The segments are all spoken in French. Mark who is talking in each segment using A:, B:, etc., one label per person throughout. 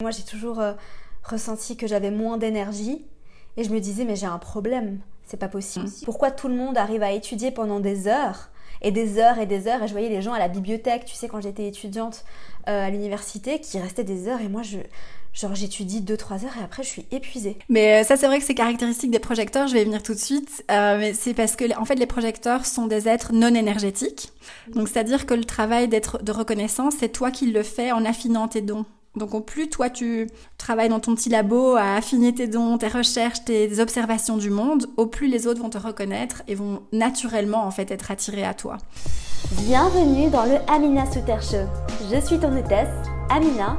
A: Moi, j'ai toujours euh, ressenti que j'avais moins d'énergie et je me disais, mais j'ai un problème, c'est pas possible. Pourquoi tout le monde arrive à étudier pendant des heures et des heures et des heures? Et je voyais les gens à la bibliothèque, tu sais, quand j'étais étudiante euh, à l'université, qui restaient des heures et moi, je, Genre j'étudie 2-3 heures et après je suis épuisée.
B: Mais euh, ça c'est vrai que c'est caractéristique des projecteurs, je vais y venir tout de suite. Euh, mais c'est parce que en fait les projecteurs sont des êtres non énergétiques. Donc c'est-à-dire que le travail d'être de reconnaissance, c'est toi qui le fais en affinant tes dons. Donc au plus toi tu travailles dans ton petit labo à affiner tes dons, tes recherches, tes observations du monde, au plus les autres vont te reconnaître et vont naturellement en fait être attirés à toi.
A: Bienvenue dans le Amina Souter Show. Je suis ton hôtesse, Amina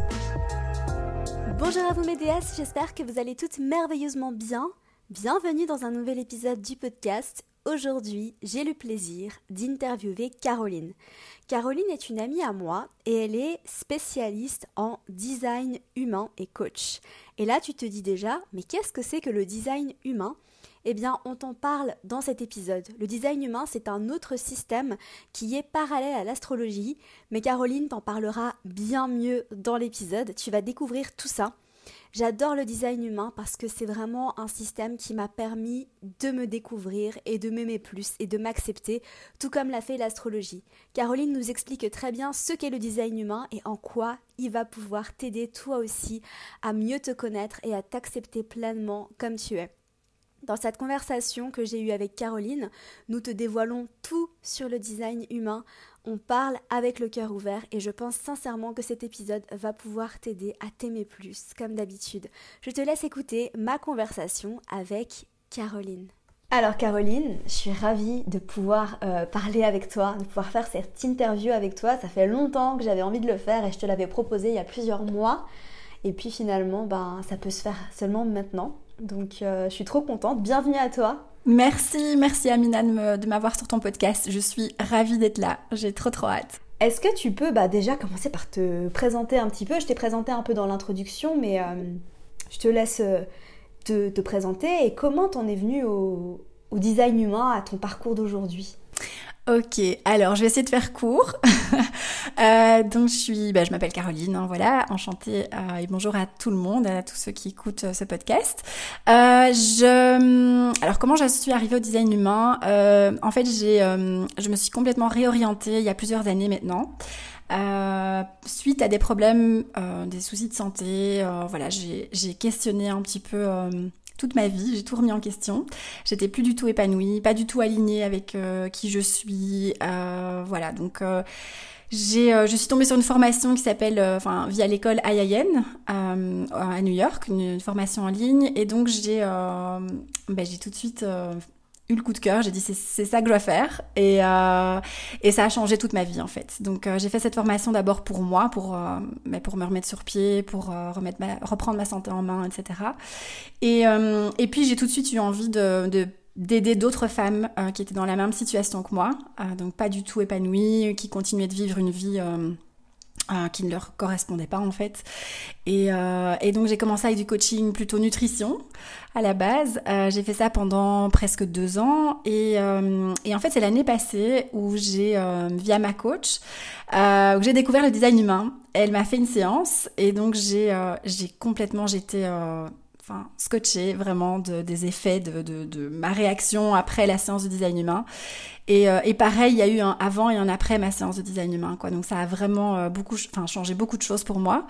A: Bonjour à vous mes déesses, j'espère que vous allez toutes merveilleusement bien. Bienvenue dans un nouvel épisode du podcast. Aujourd'hui, j'ai le plaisir d'interviewer Caroline. Caroline est une amie à moi et elle est spécialiste en design humain et coach. Et là, tu te dis déjà, mais qu'est-ce que c'est que le design humain? Eh bien, on t'en parle dans cet épisode. Le design humain, c'est un autre système qui est parallèle à l'astrologie, mais Caroline t'en parlera bien mieux dans l'épisode. Tu vas découvrir tout ça. J'adore le design humain parce que c'est vraiment un système qui m'a permis de me découvrir et de m'aimer plus et de m'accepter, tout comme l'a fait l'astrologie. Caroline nous explique très bien ce qu'est le design humain et en quoi il va pouvoir t'aider toi aussi à mieux te connaître et à t'accepter pleinement comme tu es. Dans cette conversation que j'ai eue avec Caroline, nous te dévoilons tout sur le design humain. On parle avec le cœur ouvert et je pense sincèrement que cet épisode va pouvoir t'aider à t'aimer plus, comme d'habitude. Je te laisse écouter ma conversation avec Caroline. Alors Caroline, je suis ravie de pouvoir euh, parler avec toi, de pouvoir faire cette interview avec toi. Ça fait longtemps que j'avais envie de le faire et je te l'avais proposé il y a plusieurs mois. Et puis finalement, ben, ça peut se faire seulement maintenant. Donc euh, je suis trop contente. Bienvenue à toi.
B: Merci, merci Amina de m'avoir sur ton podcast. Je suis ravie d'être là. J'ai trop trop hâte.
A: Est-ce que tu peux bah, déjà commencer par te présenter un petit peu? Je t'ai présenté un peu dans l'introduction, mais euh, je te laisse euh, te, présenter. Et comment t'en es venue au design humain, à ton parcours d'aujourd'hui?
B: Ok, alors je vais essayer de faire court. euh, donc je suis, bah, je m'appelle Caroline, hein, voilà, enchantée euh, et bonjour à tout le monde, à tous ceux qui écoutent euh, ce podcast. Euh, je, alors comment je suis arrivée au design humain? En fait, j'ai, je me suis complètement réorientée il y a plusieurs années maintenant. suite à des problèmes, des soucis de santé, voilà, j'ai questionné un petit peu toute ma vie, j'ai tout remis en question. J'étais plus du tout épanouie, pas du tout alignée avec euh, qui je suis. Euh, voilà, donc euh, j'ai, je suis tombée sur une formation qui s'appelle, enfin, via l'école IIN à New York, une, formation en ligne, et donc j'ai, j'ai tout de suite le coup de cœur, j'ai dit c'est ça que je dois faire et, euh, et ça a changé toute ma vie en fait. Donc euh, j'ai fait cette formation d'abord pour moi, pour, euh, mais pour me remettre sur pied, pour remettre reprendre ma santé en main, etc. Et, et puis j'ai tout de suite eu envie de, d'aider d'autres femmes qui étaient dans la même situation que moi, donc pas du tout épanouies, qui continuaient de vivre une vie euh, qui ne leur correspondait pas en fait. Et, euh, et donc j'ai commencé avec du coaching plutôt nutrition à la base. Euh, j'ai fait ça pendant presque deux ans et, euh, et en fait c'est l'année passée où j'ai euh, via ma coach où j'ai découvert le design humain. Elle m'a fait une séance et donc j'ai j'ai complètement j'étais enfin scotché vraiment de, des effets de, de, de, ma réaction après la séance de design humain. Et, euh, et, pareil, il y a eu un avant et un après ma séance de design humain, quoi. Donc ça a vraiment euh, beaucoup, enfin changé beaucoup de choses pour moi.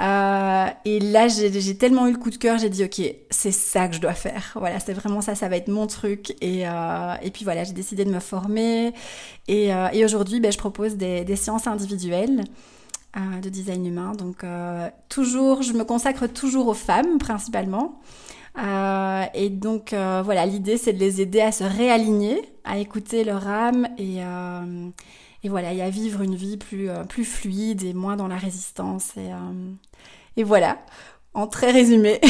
B: Euh, et là, j'ai tellement eu le coup de cœur, j'ai dit ok, c'est ça que je dois faire. Voilà, c'est vraiment ça, ça va être mon truc. Et, euh, et puis voilà, j'ai décidé de me former. Et, et aujourd'hui, ben, je propose des, des séances individuelles. Euh, de design humain. Donc euh, toujours, je me consacre toujours aux femmes principalement. Euh, et donc voilà, l'idée c'est de les aider à se réaligner, à écouter leur âme et, et voilà, et à vivre une vie plus, plus fluide et moins dans la résistance. Et, et voilà, en très résumé.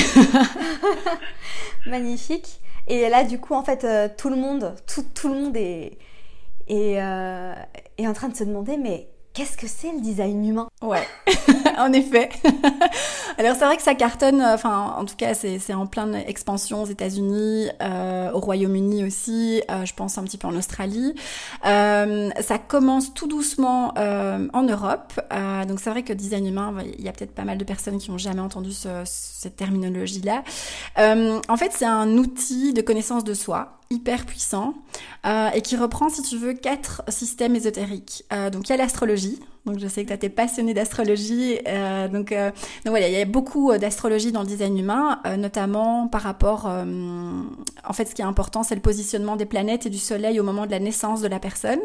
A: Magnifique. Et là, du coup, en fait, tout le monde, tout, tout le monde est, est, est en train de se demander, mais Qu'est-ce que c'est le design humain?
B: Ouais, en effet. Alors c'est vrai que ça cartonne, euh, enfin en tout cas c'est en pleine expansion aux États-Unis, euh, au Royaume-Uni aussi, euh, je pense un petit peu en Australie. Ça commence tout doucement en Europe, donc c'est vrai que design humain, il y a peut-être pas mal de personnes qui ont jamais entendu ce, cette terminologie-là. en fait c'est un outil de connaissance de soi hyper puissant et qui reprend, si tu veux, quatre systèmes ésotériques. Donc il y a l'astrologie. Donc je sais que tu es passionné d'astrologie. Euh, donc, donc voilà, il y a beaucoup d'astrologie dans le design humain, notamment par rapport... en fait, ce qui est important, c'est le positionnement des planètes et du Soleil au moment de la naissance de la personne.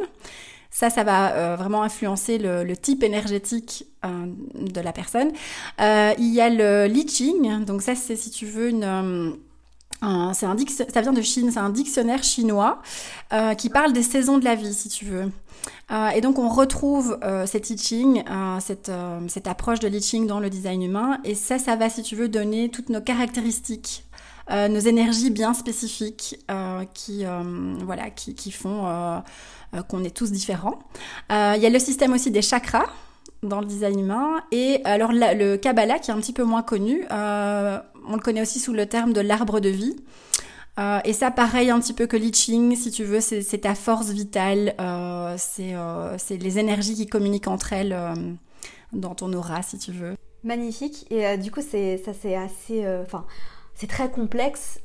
B: Ça, ça va vraiment influencer le, le, type énergétique de la personne. il y a le Li donc ça, c'est si tu veux une c'est un ça vient de Chine, c'est un dictionnaire chinois euh, qui parle des saisons de la vie, si tu veux. Euh, et donc on retrouve euh, cet I Ching, euh, cette, euh, cette approche de l'I Ching dans le design humain, et ça, ça va, si tu veux, donner toutes nos caractéristiques, nos énergies bien spécifiques qui, voilà, qui, qui font qu'on est tous différents. Il y a le système aussi des chakras dans le design humain. Et alors le Kabbalah, qui est un petit peu moins connu, euh, on le connaît aussi sous le terme de l'arbre de vie. Euh, et ça, pareil, un petit peu que l'I si tu veux, c'est ta force vitale, euh, c'est les énergies qui communiquent entre elles dans ton aura, si tu veux.
A: Magnifique. Et du coup, ça, c'est assez, enfin, c'est très complexe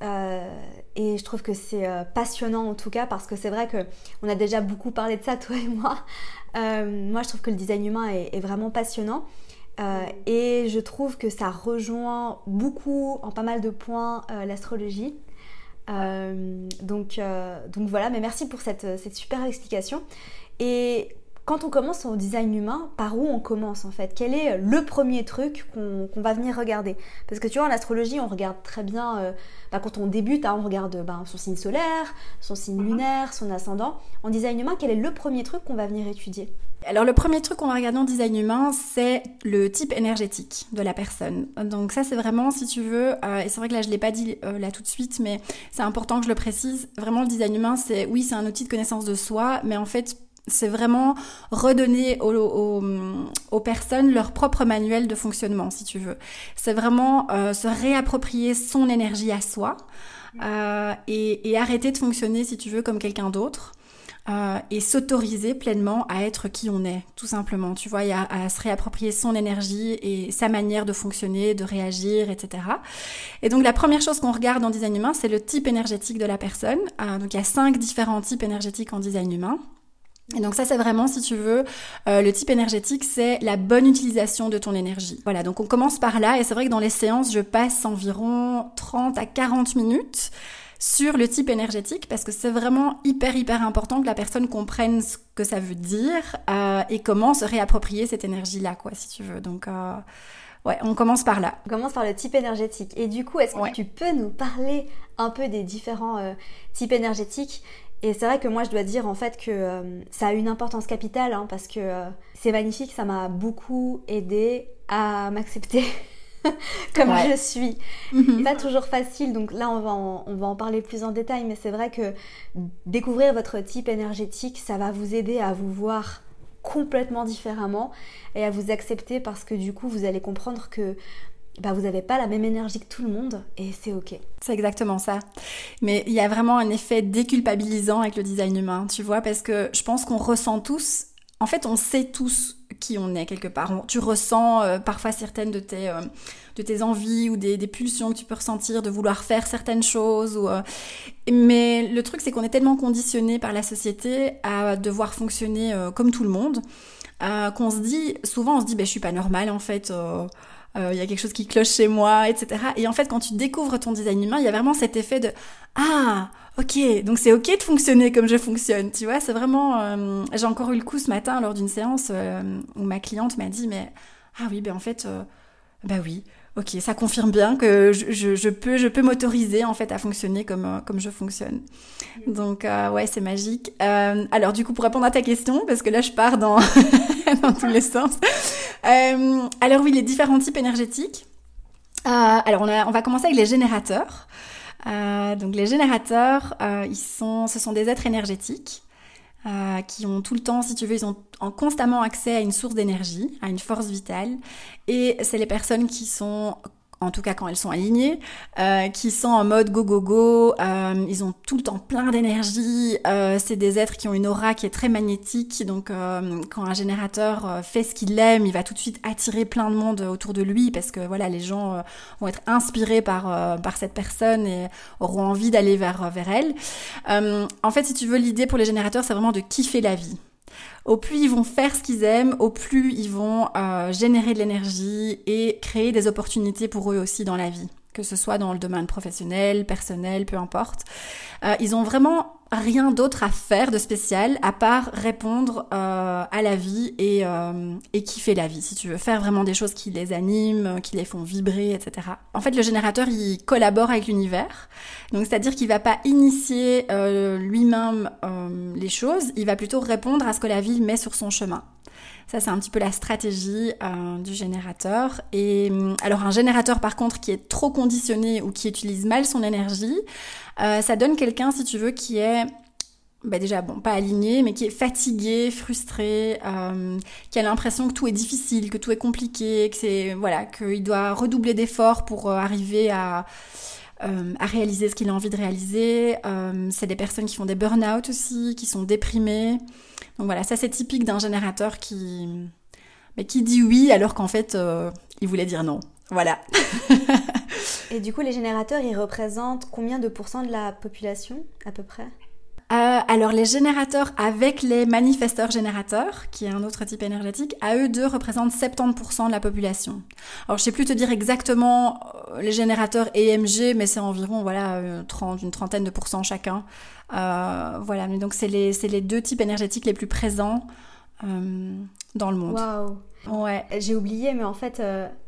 A: et je trouve que c'est passionnant en tout cas parce que c'est vrai que on a déjà beaucoup parlé de ça, toi et moi. moi, je trouve que le design humain est vraiment passionnant. Euh, et je trouve que ça rejoint beaucoup, en pas mal de points, euh, l'astrologie. Euh, donc, donc voilà, mais merci pour cette, cette super explication. Et quand on commence au design humain, par où on commence en fait? Quel est le premier truc qu'on va venir regarder? Parce que tu vois, en astrologie, on regarde très bien, euh, bah, quand on débute, hein, on regarde bah, son signe solaire, son signe mhm. lunaire, son ascendant. En design humain, quel est le premier truc qu'on va venir étudier?
B: Alors le premier truc qu'on va regarder en design humain, c'est le type énergétique de la personne. Donc ça c'est vraiment, si tu veux, euh, et c'est vrai que là je l'ai pas dit euh, là tout de suite, mais c'est important que je le précise. Vraiment le design humain, c'est oui c'est un outil de connaissance de soi, mais en fait c'est vraiment redonner aux, personnes leur propre manuel de fonctionnement, si tu veux. C'est vraiment euh, se réapproprier son énergie à soi euh, et, arrêter de fonctionner, si tu veux, comme quelqu'un d'autre. Euh, et s'autoriser pleinement à être qui on est, tout simplement. Tu vois, y a à se réapproprier son énergie et sa manière de fonctionner, de réagir, etc. Et donc la première chose qu'on regarde en design humain, c'est le type énergétique de la personne. donc il y a cinq différents types énergétiques en design humain. Et donc ça c'est vraiment si tu veux euh, le type énergétique c'est la bonne utilisation de ton énergie. Voilà donc on commence par là et c'est vrai que dans les séances je passe environ 30 à 40 minutes sur le type énergétique parce que c'est vraiment hyper hyper important que la personne comprenne ce que ça veut dire euh, et comment se réapproprier cette énergie là quoi si tu veux. Donc euh, ouais on commence par là.
A: On commence par le type énergétique et du coup est-ce que tu peux nous parler un peu des différents types énergétiques? Et c'est vrai que moi, je dois dire en fait que euh, ça a une importance capitale hein, parce que euh, c'est magnifique, ça m'a beaucoup aidé à m'accepter comme je suis. Mhm. Pas toujours facile, donc là, on va, en, on va en parler plus en détail, mais c'est vrai que découvrir votre type énergétique, ça va vous aider à vous voir complètement différemment et à vous accepter parce que du coup, vous allez comprendre que bah, vous n'avez pas la même énergie que tout le monde et c'est ok.
B: C'est exactement ça. Mais il y a vraiment un effet déculpabilisant avec le design humain, tu vois, parce que je pense qu'on ressent tous, en fait on sait tous qui on est quelque part. tu ressens euh, parfois certaines de tes, euh, de tes envies ou des, des, pulsions que tu peux ressentir de vouloir faire certaines choses. Euh, Mais le truc c'est qu'on est tellement conditionné par la société à devoir fonctionner comme tout le monde qu'on se dit, souvent on se dit, ben, je suis pas normale en fait euh, il y a quelque chose qui cloche chez moi, etc. Et en fait, quand tu découvres ton design humain, il y a vraiment cet effet de ah ok, donc c'est ok de fonctionner comme je fonctionne, tu vois. C'est vraiment. Euh, j'ai encore eu le coup ce matin lors d'une séance euh, où ma cliente m'a dit mais ah oui, ben en fait, bah oui. Ok, ça confirme bien que je, je, peux, je peux m'autoriser en fait à fonctionner comme, comme je fonctionne. Donc ouais, c'est magique. alors du coup, pour répondre à ta question, parce que là je pars dans, dans tous les sens. Euh, alors oui, les différents types énergétiques. Euh, alors on, on, va commencer avec les générateurs. donc les générateurs, ils sont, ce sont des êtres énergétiques qui ont tout le temps, si tu veux, ils ont constamment accès à une source d'énergie, à une force vitale. Et c'est les personnes qui sont en tout cas quand elles sont alignées, euh, qui sont en mode go go go, euh, ils ont tout le temps plein d'énergie, euh, c'est des êtres qui ont une aura qui est très magnétique, donc quand un générateur fait ce qu'il aime, il va tout de suite attirer plein de monde autour de lui parce que voilà les gens vont être inspirés par par cette personne et auront envie d'aller vers vers elle. en fait, si tu veux, l'idée pour les générateurs, c'est vraiment de kiffer la vie au plus ils vont faire ce qu'ils aiment, au plus ils vont euh, générer de l'énergie et créer des opportunités pour eux aussi dans la vie, que ce soit dans le domaine professionnel, personnel, peu importe. Euh, ils ont vraiment rien d'autre à faire de spécial à part répondre euh, à la vie et, euh, et kiffer la vie, si tu veux. Faire vraiment des choses qui les animent, qui les font vibrer, etc. En fait, le générateur, il collabore avec l'univers. Donc, c'est-à-dire qu'il va pas initier euh, lui-même euh, les choses, il va plutôt répondre à ce que la vie met sur son chemin. Ça, c'est un petit peu la stratégie du générateur. Et alors, un générateur, par contre, qui est trop conditionné ou qui utilise mal son énergie, ça donne quelqu'un, si tu veux, qui est bah déjà bon pas aligné mais qui est fatigué frustré euh, qui a l'impression que tout est difficile que tout est compliqué que c'est voilà qu'il doit redoubler d'efforts pour euh, arriver à euh, à réaliser ce qu'il a envie de réaliser. C'est des personnes qui font des burn-out aussi qui sont déprimées. Donc voilà ça c'est typique d'un générateur qui mais qui dit oui alors qu'en fait il voulait dire non. Voilà.
A: Et du coup, les générateurs, ils représentent combien de pourcents de la population, à peu près?
B: Euh, alors les générateurs avec les manifesteurs générateurs, qui est un autre type énergétique, à eux deux représentent 70% de la population. Alors je sais plus te dire exactement euh, les générateurs EMG, mais c'est environ voilà 30, euh, une trentaine de pourcents chacun. Euh, voilà, mais donc c'est les c'est les deux types énergétiques les plus présents euh, dans le monde.
A: Waouh. Ouais. J'ai oublié, mais en fait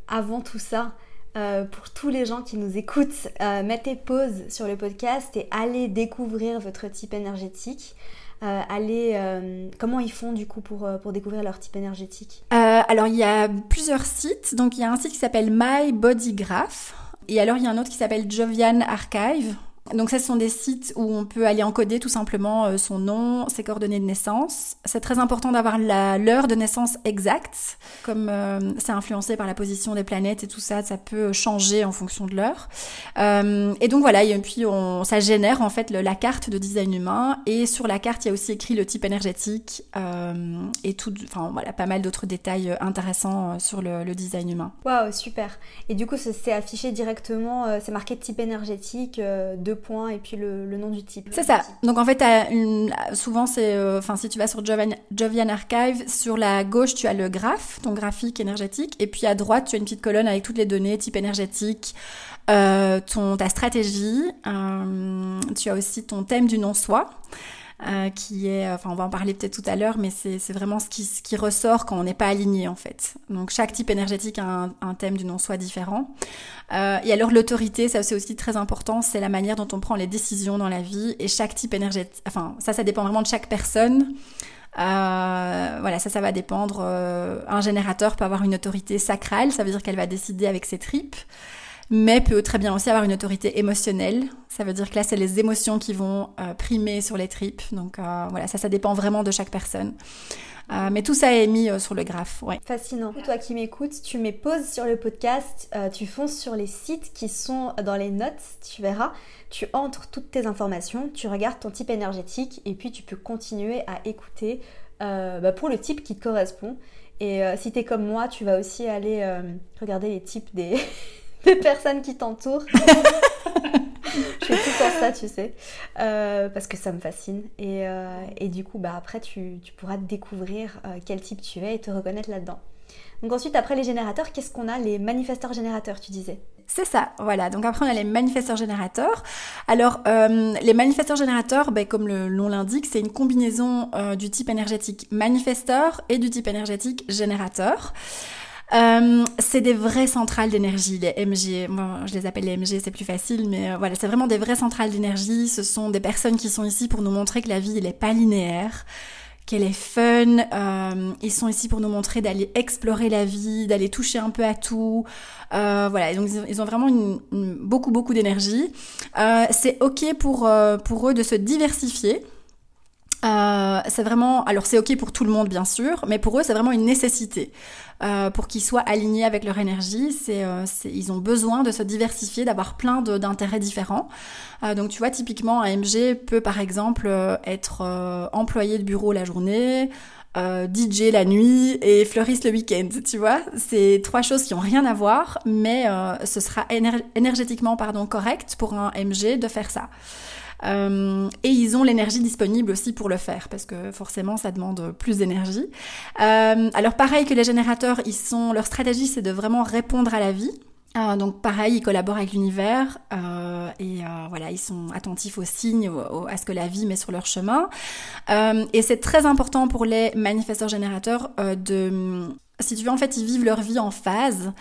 A: avant tout ça, euh, pour tous les gens qui nous écoutent, euh, mettez pause sur le podcast et allez découvrir votre type énergétique. Euh, allez, euh, comment ils font du coup pour, pour découvrir leur type énergétique?
B: Alors il y a plusieurs sites. Donc il y a un site qui s'appelle My Body Graph. Et alors il y a un autre qui s'appelle Jovian Archive. Donc ce sont des sites où on peut aller encoder tout simplement euh, son nom, ses coordonnées de naissance. C'est très important d'avoir l'heure de naissance exacte, comme euh, c'est influencé par la position des planètes et tout ça, ça peut changer en fonction de l'heure. Euh, et donc voilà, et puis on, ça génère en fait la carte de design humain. Et sur la carte, il y a aussi écrit le type énergétique et tout, enfin voilà, pas mal d'autres détails intéressants sur le, le design humain.
A: Waouh, super. Et du coup, c'est affiché directement, c'est marqué type énergétique de points et puis le, nom du type.
B: C'est ça. Donc en fait, souvent euh, si tu vas sur Jovian, Archive, sur la gauche tu as le graphe, ton graphique énergétique, et puis à droite tu as une petite colonne avec toutes les données, type énergétique, euh, ta stratégie, euh, tu as aussi ton thème du non-soi. Euh, qui est, enfin on va en parler peut-être tout à l'heure, mais c'est vraiment ce qui, ce qui ressort quand on n'est pas aligné en fait. Donc chaque type énergétique a un, un thème du non-soi différent. Euh, et alors l'autorité, ça c'est aussi très important, c'est la manière dont on prend les décisions dans la vie. Et chaque type énergétique, enfin ça ça dépend vraiment de chaque personne. Euh, voilà, ça, ça va dépendre. Euh, un générateur peut avoir une autorité sacrale, ça veut dire qu'elle va décider avec ses tripes mais peut très bien aussi avoir une autorité émotionnelle. Ça veut dire que là, c'est les émotions qui vont euh, primer sur les tripes. Donc euh, voilà, ça, ça dépend vraiment de chaque personne. Euh, mais tout ça est mis sur le graphe. Ouais.
A: Fascinant. Toi qui m'écoutes, tu mets pause sur le podcast, tu fonces sur les sites qui sont dans les notes, tu verras. Tu entres toutes tes informations, tu regardes ton type énergétique et puis tu peux continuer à écouter bah, pour le type qui te correspond. Et si tu es comme moi, tu vas aussi aller regarder les types des des personnes qui t'entourent. je fais tout pour ça, tu sais, euh, parce que ça me fascine. Et, euh, et du coup, bah, après, tu, tu pourras découvrir euh, quel type tu es et te reconnaître là-dedans. Donc ensuite, après les générateurs, qu'est-ce qu'on a? Les manifesteurs générateurs, tu disais
B: c'est ça, voilà. Donc après, on a les manifesteurs générateurs. Alors, euh, les manifesteurs générateurs, ben, comme le nom l'indique, c'est une combinaison euh, du type énergétique manifesteur et du type énergétique générateur. Euh, c'est des vraies centrales d'énergie, les MG. Moi, je les appelle les MG, c'est plus facile, mais euh, voilà, c'est vraiment des vraies centrales d'énergie. Ce sont des personnes qui sont ici pour nous montrer que la vie, elle est pas linéaire qu'elle est fun. Euh, ils sont ici pour nous montrer d'aller explorer la vie, d'aller toucher un peu à tout. Euh, voilà, donc ils ont vraiment une, beaucoup beaucoup d'énergie. Euh, c'est ok pour pour eux de se diversifier. Euh, c'est vraiment, alors c'est ok pour tout le monde bien sûr, mais pour eux c'est vraiment une nécessité euh, pour qu'ils soient alignés avec leur énergie. C'est, euh, ils ont besoin de se diversifier, d'avoir plein d'intérêts différents. donc tu vois typiquement un MG peut par exemple être employé de bureau la journée, DJ la nuit et fleuriste le week-end, tu vois. C'est trois choses qui ont rien à voir, mais ce sera énergétiquement pardon correct pour un MG de faire ça. Euh, et ils ont l'énergie disponible aussi pour le faire, parce que forcément, ça demande plus d'énergie. Euh, alors pareil que les générateurs, ils sont, leur stratégie, c'est de vraiment répondre à la vie. Euh, donc pareil, ils collaborent avec l'univers et voilà, ils sont attentifs aux signes, à ce que la vie met sur leur chemin. Et c'est très important pour les manifesteurs générateurs de, si tu veux, en fait, ils vivent leur vie en phase.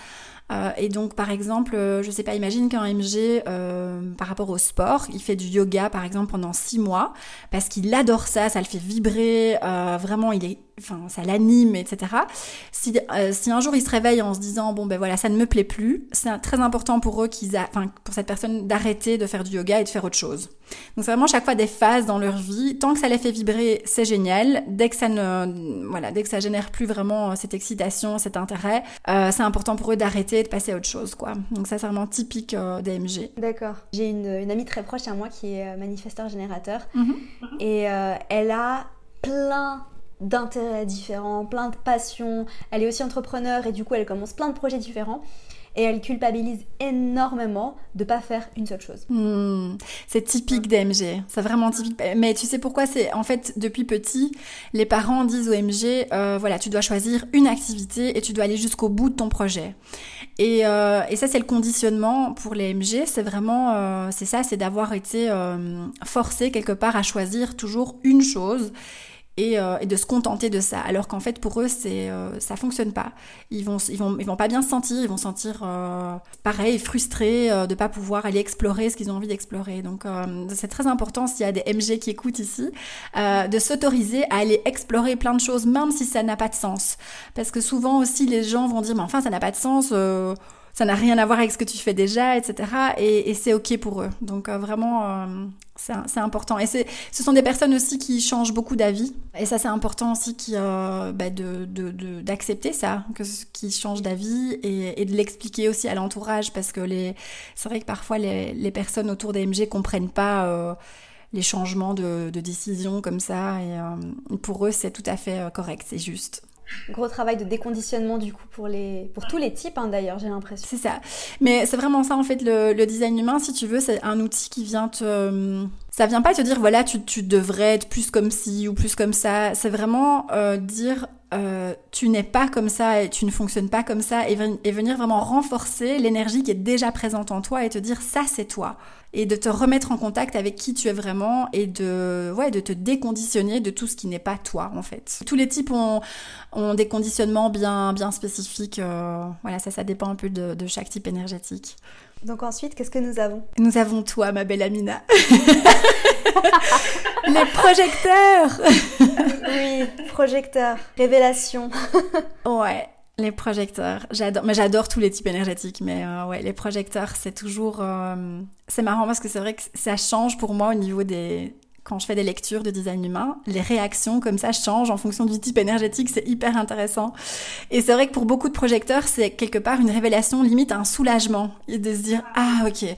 B: Euh, et donc, par exemple, euh, je sais pas, imagine qu'un MG, euh, par rapport au sport, il fait du yoga, par exemple, pendant six mois, parce qu'il adore ça, ça le fait vibrer, vraiment, il est enfin ça l'anime, etc. Si, euh, si un jour ils se réveillent en se disant bon ben voilà ça ne me plaît plus, c'est très important pour eux qu'ils, enfin pour cette personne d'arrêter de faire du yoga et de faire autre chose. Donc c'est vraiment chaque fois des phases dans leur vie. Tant que ça les fait vibrer, c'est génial. Dès que ça ne, voilà, dès que ça génère plus vraiment euh, cette excitation, cet intérêt, euh, c'est important pour eux d'arrêter et de passer à autre chose quoi. Donc ça c'est vraiment typique euh, des MG.
A: D'accord. J'ai une, une, amie très proche à moi qui est manifesteur générateur mm-hmm. et elle a plein d'intérêts différents, plein de passions. Elle est aussi entrepreneur et du coup elle commence plein de projets différents. Et elle culpabilise énormément de pas faire une seule chose.
B: Hmm. c'est typique d'MG, c'est vraiment typique. Mais tu sais pourquoi? C'est en fait depuis petit, les parents disent au MG, euh, voilà, tu dois choisir une activité et tu dois aller jusqu'au bout de ton projet. Et, euh, et ça c'est le conditionnement pour les MG, c'est vraiment, euh, c'est ça, c'est d'avoir été forcé quelque part à choisir toujours une chose euh, et, de se contenter de ça. Alors qu'en fait, pour eux, c'est euh, ça fonctionne pas. Ils vont, ils vont, ils vont pas bien se sentir. Ils vont se sentir euh, pareil, frustrés euh, de pas pouvoir aller explorer ce qu'ils ont envie d'explorer. Donc, c'est très important s'il y a des MG qui écoutent ici, de s'autoriser à aller explorer plein de choses, même si ça n'a pas de sens. Parce que souvent aussi, les gens vont dire, mais enfin, ça n'a pas de sens ça n'a rien à voir avec ce que tu fais déjà, etc. Et, et c'est ok pour eux. Donc vraiment, c'est important. Et ce sont des personnes aussi qui changent beaucoup d'avis. Et ça, c'est important aussi qui, euh, bah de, d'accepter ça, que, qui changent d'avis et, et, de l'expliquer aussi à l'entourage. Parce que les, c'est vrai que parfois les, les personnes autour des MG comprennent pas euh, les changements de, de décision comme ça. Et euh, pour eux, c'est tout à fait euh, correct, c'est juste.
A: Gros travail de déconditionnement du coup pour les pour tous les types hein, d'ailleurs j'ai l'impression.
B: C'est ça. Mais c'est vraiment ça en fait le, le, design humain si tu veux c'est un outil qui vient te ça vient pas te dire voilà tu, tu devrais être plus comme ci ou plus comme ça. C'est vraiment euh, dire euh, tu n'es pas comme ça et tu ne fonctionnes pas comme ça et, venir vraiment renforcer l'énergie qui est déjà présente en toi et te dire ça c'est toi et de te remettre en contact avec qui tu es vraiment et de, ouais, de te déconditionner de tout ce qui n'est pas toi en fait. Tous les types ont, des conditionnements bien, bien spécifiques. Euh, voilà, ça, ça dépend un peu de chaque type énergétique.
A: Donc ensuite, qu'est-ce que nous avons?
B: Nous avons toi, ma belle Amina. les projecteurs
A: Oui, projecteurs, révélation.
B: ouais. Les projecteurs, j'adore, mais j'adore tous les types énergétiques, mais euh, ouais, les projecteurs, c'est toujours, euh, c'est marrant parce que c'est vrai que ça change pour moi au niveau des, quand je fais des lectures de design humain, les réactions comme ça changent en fonction du type énergétique, c'est hyper intéressant. Et c'est vrai que pour beaucoup de projecteurs, c'est quelque part une révélation, limite un soulagement, et de se dire ah ok.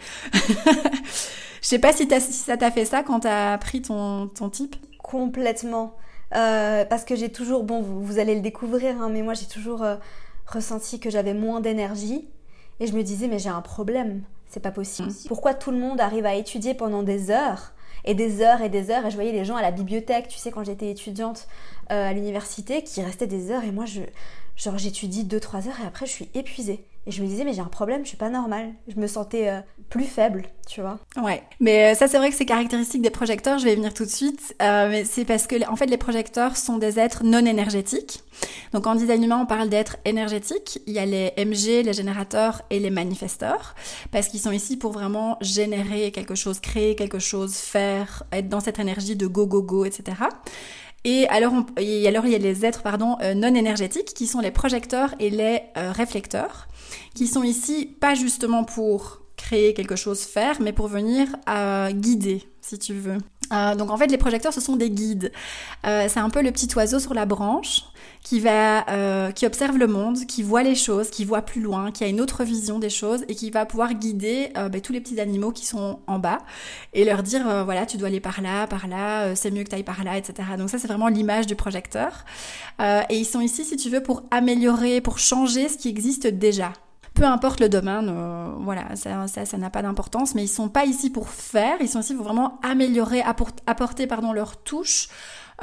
B: Je sais pas si, si ça t'a fait ça quand t'as appris ton, ton type.
A: Complètement. Euh, parce que j'ai toujours, bon, vous, allez le découvrir, hein, mais moi j'ai toujours euh, ressenti que j'avais moins d'énergie et je me disais mais j'ai un problème, c'est pas possible. Pourquoi tout le monde arrive à étudier pendant des heures et des heures et des heures et je voyais les gens à la bibliothèque, tu sais quand j'étais étudiante euh, à l'université qui restaient des heures et moi je genre j'étudie 2-3 heures et après je suis épuisée. Et je me disais, mais j'ai un problème, je suis pas normale. Je me sentais euh, plus faible, tu vois.
B: Ouais. Mais euh, ça, c'est vrai que c'est caractéristique des projecteurs. Je vais y venir tout de suite. Euh, mais c'est parce que, en fait, les projecteurs sont des êtres non énergétiques. Donc, en design humain, on parle d'êtres énergétiques. Il y a les MG, les générateurs et les manifesteurs. Parce qu'ils sont ici pour vraiment générer quelque chose, créer quelque chose, faire, être dans cette énergie de go, go, go, etc. Et alors, et alors il y a les êtres pardon, non énergétiques qui sont les projecteurs et les réflecteurs, qui sont ici pas justement pour créer quelque chose, faire, mais pour venir à guider, si tu veux. Euh, donc en fait, les projecteurs, ce sont des guides. Euh, c'est un peu le petit oiseau sur la branche qui va, euh, qui observe le monde, qui voit les choses, qui voit plus loin, qui a une autre vision des choses et qui va pouvoir guider ben, tous les petits animaux qui sont en bas et leur dire voilà, tu dois aller par là, par là, c'est mieux que tu ailles par là, etc. Donc ça, c'est vraiment l'image du projecteur. et ils sont ici, si tu veux, pour améliorer, pour changer ce qui existe déjà peu importe le domaine, euh, voilà, ça, ça, n'a pas d'importance, mais ils sont pas ici pour faire, ils sont ici pour vraiment améliorer, apporter, pardon, leur touche,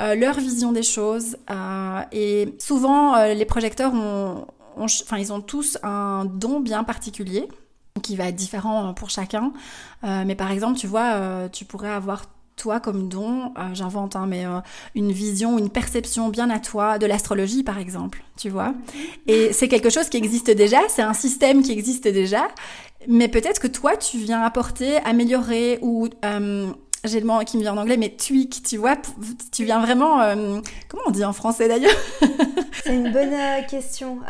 B: euh, leur vision des choses. Euh, et souvent, les projecteurs ont, enfin, ils ont tous un don bien particulier qui va être différent pour chacun. mais par exemple, tu vois, tu pourrais avoir toi comme don, euh, j'invente, hein, mais euh, une vision, une perception bien à toi de l'astrologie, par exemple, tu vois. Et c'est quelque chose qui existe déjà, c'est un système qui existe déjà, mais peut-être que toi, tu viens apporter, améliorer ou euh, j'ai le mot qui me vient en anglais, mais tweak, tu vois, tu viens vraiment, comment on dit en français d'ailleurs?
A: C'est une bonne question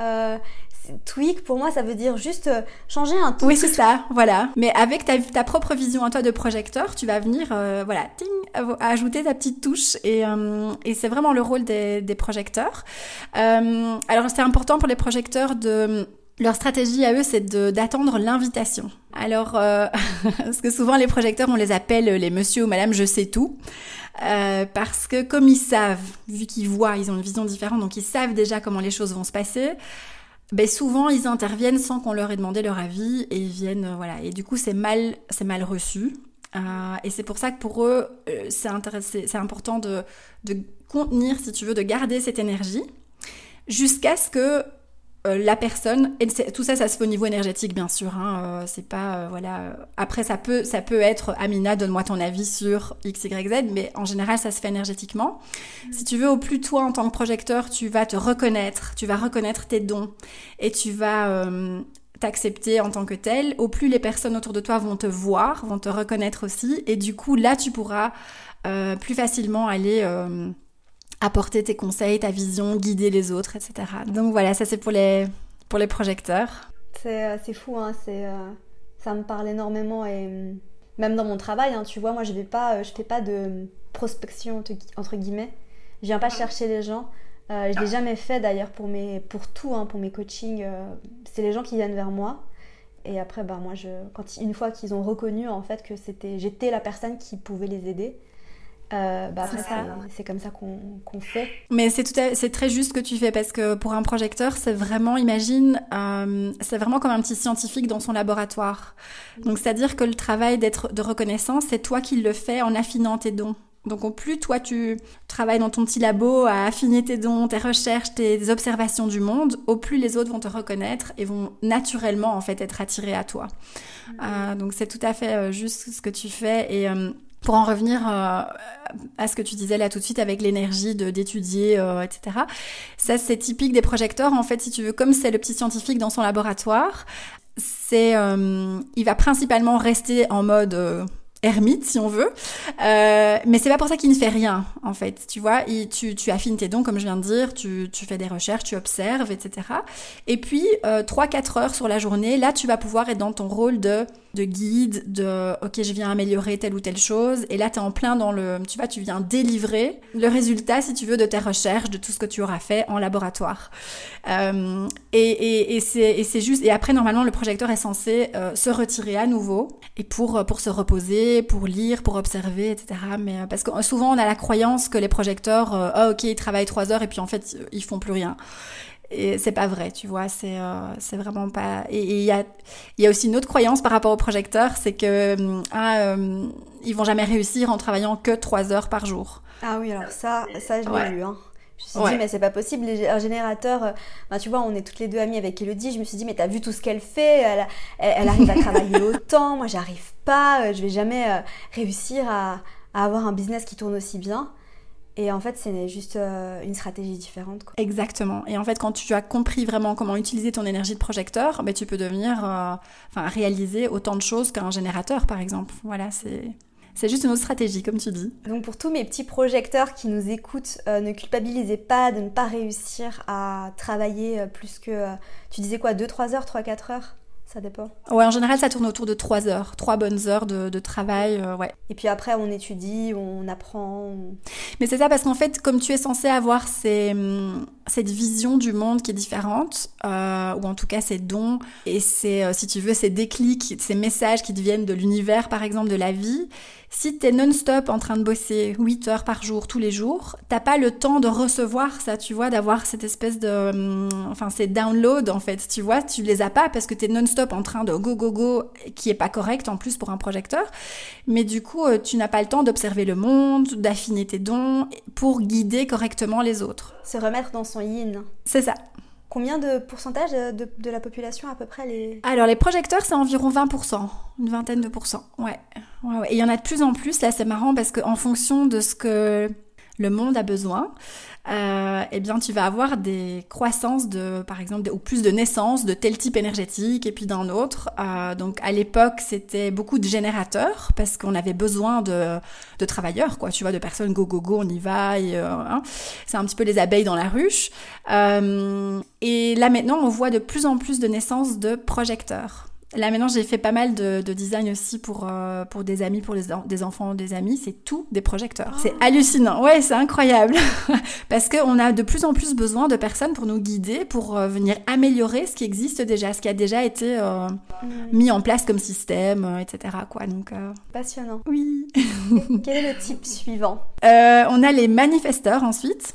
A: tweak, pour moi, ça veut dire juste euh, changer un
B: tout. Oui, c'est ça, voilà. Mais avec ta, ta, propre vision à toi de projecteur, tu vas venir, euh, voilà, ting, ajouter ta petite touche. Et, euh, et c'est vraiment le rôle des, projecteurs. alors, c'est important pour les projecteurs de... Leur stratégie à eux, c'est d'attendre l'invitation. Alors, parce que souvent les projecteurs, on les appelle les monsieur ou madame je sais tout. parce que comme ils savent, vu qu'ils voient, ils ont une vision différente, donc ils savent déjà comment les choses vont se passer, ben souvent ils interviennent sans qu'on leur ait demandé leur avis et ils viennent euh, voilà. Et du coup c'est mal c'est mal reçu. Euh, et c'est pour ça que pour eux euh, c'est c'est important de, de contenir si tu veux de garder cette énergie jusqu'à ce que euh, la personne. Et tout ça ça se fait au niveau énergétique bien sûr hein, euh, c'est pas euh, voilà. Après ça peut ça peut être Amina donne-moi ton avis sur x y z mais en général ça se fait énergétiquement. Si tu veux au plus toi en tant que projecteur tu vas te reconnaître. Tu vas reconnaître tes dons. Et tu vas t'accepter en tant que tel. Au plus les personnes autour de toi vont te voir vont te reconnaître aussi. Et du coup là tu pourras plus facilement aller apporter tes conseils, ta vision, guider les autres, etc. Donc voilà, ça c'est pour les, pour les projecteurs.
A: C'est, euh, fou, hein, c'est, euh, ça me parle énormément et mm, même dans mon travail, hein, tu vois, moi je vais pas, euh, je fais pas de prospection entre guillemets. Je viens pas chercher les gens. Euh, je l'ai jamais fait d'ailleurs pour mes, pour tout, hein, pour mes coachings. c'est les gens qui viennent vers moi. Et après, bah moi, je, quand une fois qu'ils ont reconnu en fait que c'était, j'étais la personne qui pouvait les aider, euh, bah c'est comme ça qu'on fait.
B: Mais c'est c'est très juste ce que tu fais parce que pour un projecteur, c'est vraiment, imagine, euh, c'est vraiment comme un petit scientifique dans son laboratoire. Donc c'est-à-dire que le travail d'être de reconnaissance, c'est toi qui le fais en affinant tes dons. Donc au plus toi tu travailles dans ton petit labo à affiner tes dons, tes recherches, tes observations du monde, au plus les autres vont te reconnaître et vont naturellement en fait être attirés à toi. Euh, donc c'est tout à fait juste ce que tu fais et pour en revenir euh, à ce que tu disais là tout de suite avec l'énergie d'étudier, euh, etc. Ça, c'est typique des projecteurs. En fait, si tu veux, comme c'est le petit scientifique dans son laboratoire, c'est, euh, il va principalement rester en mode ermite si on veut. Euh, mais c'est pas pour ça qu'il ne fait rien en fait. Tu vois, tu, tu affines tes dons comme je viens de dire, tu, tu fais des recherches, tu observes, etc. Et puis euh, 3-4 heures sur la journée, là tu vas pouvoir être dans ton rôle de de guide, de ok je viens améliorer telle ou telle chose. Et là tu es en plein dans le, tu vois, tu viens délivrer le résultat si tu veux de tes recherches, de tout ce que tu auras fait en laboratoire. Euh, et et, et c'est juste et après normalement le projecteur est censé euh, se retirer à nouveau et pour pour se reposer pour lire, pour observer, etc. Mais euh, parce que souvent on a la croyance que les projecteurs, euh, oh, ok, ils travaillent trois heures et puis en fait ils font plus rien. Et c'est pas vrai, tu vois, c'est euh, c'est vraiment pas. Et il y a, y a aussi une autre croyance par rapport aux projecteurs, c'est que ah, ils vont jamais réussir en travaillant que trois heures par jour.
A: Ah oui, alors ça, ça je l'ai lu. Hein. Je me suis dit, mais c'est pas possible. Un générateur, bah, tu vois, on est toutes les deux amies avec Elodie. Je me suis dit, mais t'as vu tout ce qu'elle fait elle, elle, arrive à travailler autant. Moi, j'arrive pas. Euh, je vais jamais euh, réussir à, avoir un business qui tourne aussi bien. Et en fait, c'est juste une stratégie différente.
B: Exactement. Et en fait, quand tu as compris vraiment comment utiliser ton énergie de projecteur, ben, tu peux devenir, enfin, réaliser autant de choses qu'un générateur, par exemple. Voilà, c'est C'est juste une autre stratégie, comme tu dis.
A: Donc pour tous mes petits projecteurs qui nous écoutent, euh, ne culpabilisez pas de ne pas réussir à travailler euh, plus que, euh, tu disais quoi, 2-3 heures, 3-4 heures? Ça dépend.
B: Ouais, en général, ça tourne autour de 3 heures, 3 bonnes heures de, travail, ouais.
A: Et puis après, on étudie, on apprend.
B: Mais c'est ça, parce qu'en fait, comme tu es censé avoir ces, hum, cette vision du monde qui est différente, euh, ou en tout cas ces dons, et c'est, si tu veux, ces déclics, ces messages qui viennent de l'univers, par exemple, de la vie, si tu es non-stop en train de bosser 8 heures par jour, tous les jours, t'as pas le temps de recevoir ça, tu vois, d'avoir cette espèce de... Hum, enfin, ces downloads, en fait, tu vois, tu les as pas parce que tu es non-stop en train de go, go, go, qui est pas correct en plus pour un projecteur. Mais du coup, euh, tu n'as pas le temps d'observer le monde, d'affiner tes dons pour guider correctement les autres.
A: Se remettre dans yin.
B: C'est ça.
A: Combien de pourcentage de, la population à peu près les...
B: Alors les projecteurs c'est environ 20%, une vingtaine de pourcents, ouais. ouais, ouais. Et il y en a de plus en plus, là c'est marrant parce qu'en fonction de ce que le monde a besoin, euh, eh bien tu vas avoir des croissances de, par exemple, ou plus de naissances de tel type énergétique et puis d'un autre. Euh, donc à l'époque c'était beaucoup de générateurs parce qu'on avait besoin de, de, travailleurs, quoi, tu vois, de personnes go go go, on y va. Euh, hein. C'est un petit peu les abeilles dans la ruche. Euh, et là maintenant on voit de plus en plus de naissances de projecteurs. Là maintenant j'ai fait pas mal de, design aussi pour, euh, pour des amis, pour les, des enfants, des amis. C'est tout des projecteurs. C'est oh. hallucinant. Ouais, c'est incroyable. Parce qu'on a de plus en plus besoin de personnes pour nous guider, pour euh, venir améliorer ce qui existe déjà, ce qui a déjà été euh, mis en place comme système, etc. Quoi. Donc,
A: Passionnant.
B: Oui.
A: Quel est le type suivant?
B: On a les manifesteurs ensuite.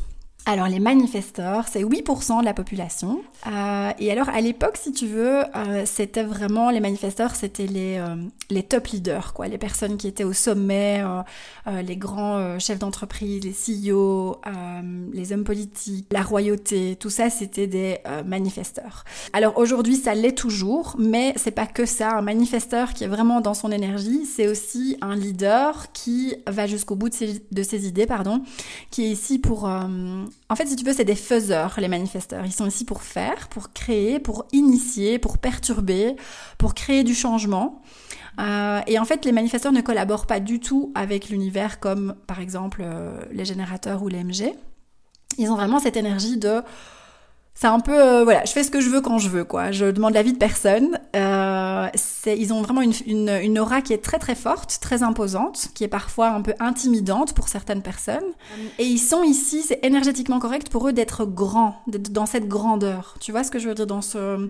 B: Alors les manifesteurs, c'est 8% de la population. Euh, et alors à l'époque, si tu veux, euh, c'était vraiment les manifesteurs, c'était les euh, les top leaders, quoi, les personnes qui étaient au sommet, les grands chefs d'entreprise, les CEO, les hommes politiques, la royauté, tout ça, c'était des manifesteurs. Alors aujourd'hui, ça l'est toujours, mais c'est pas que ça. Un manifesteur qui est vraiment dans son énergie, c'est aussi un leader qui va jusqu'au bout de ses, de ses idées, pardon, qui est ici pour en fait, si tu veux, c'est des faiseurs, les manifesteurs. Ils sont ici pour faire, pour créer, pour initier, pour perturber, pour créer du changement. Euh, et en fait, les manifesteurs ne collaborent pas du tout avec l'univers comme, par exemple, euh, les générateurs ou les MG. Ils ont vraiment cette énergie de c'est un peu euh, voilà je fais ce que je veux quand je veux quoi. Je demande l'avis de personne. Euh, ils ont vraiment une, une, une, aura qui est très très forte très imposante qui est parfois un peu intimidante pour certaines personnes. Et ils sont ici c'est énergétiquement correct pour eux d'être grands d'être dans cette grandeur. Tu vois ce que je veux dire dans ce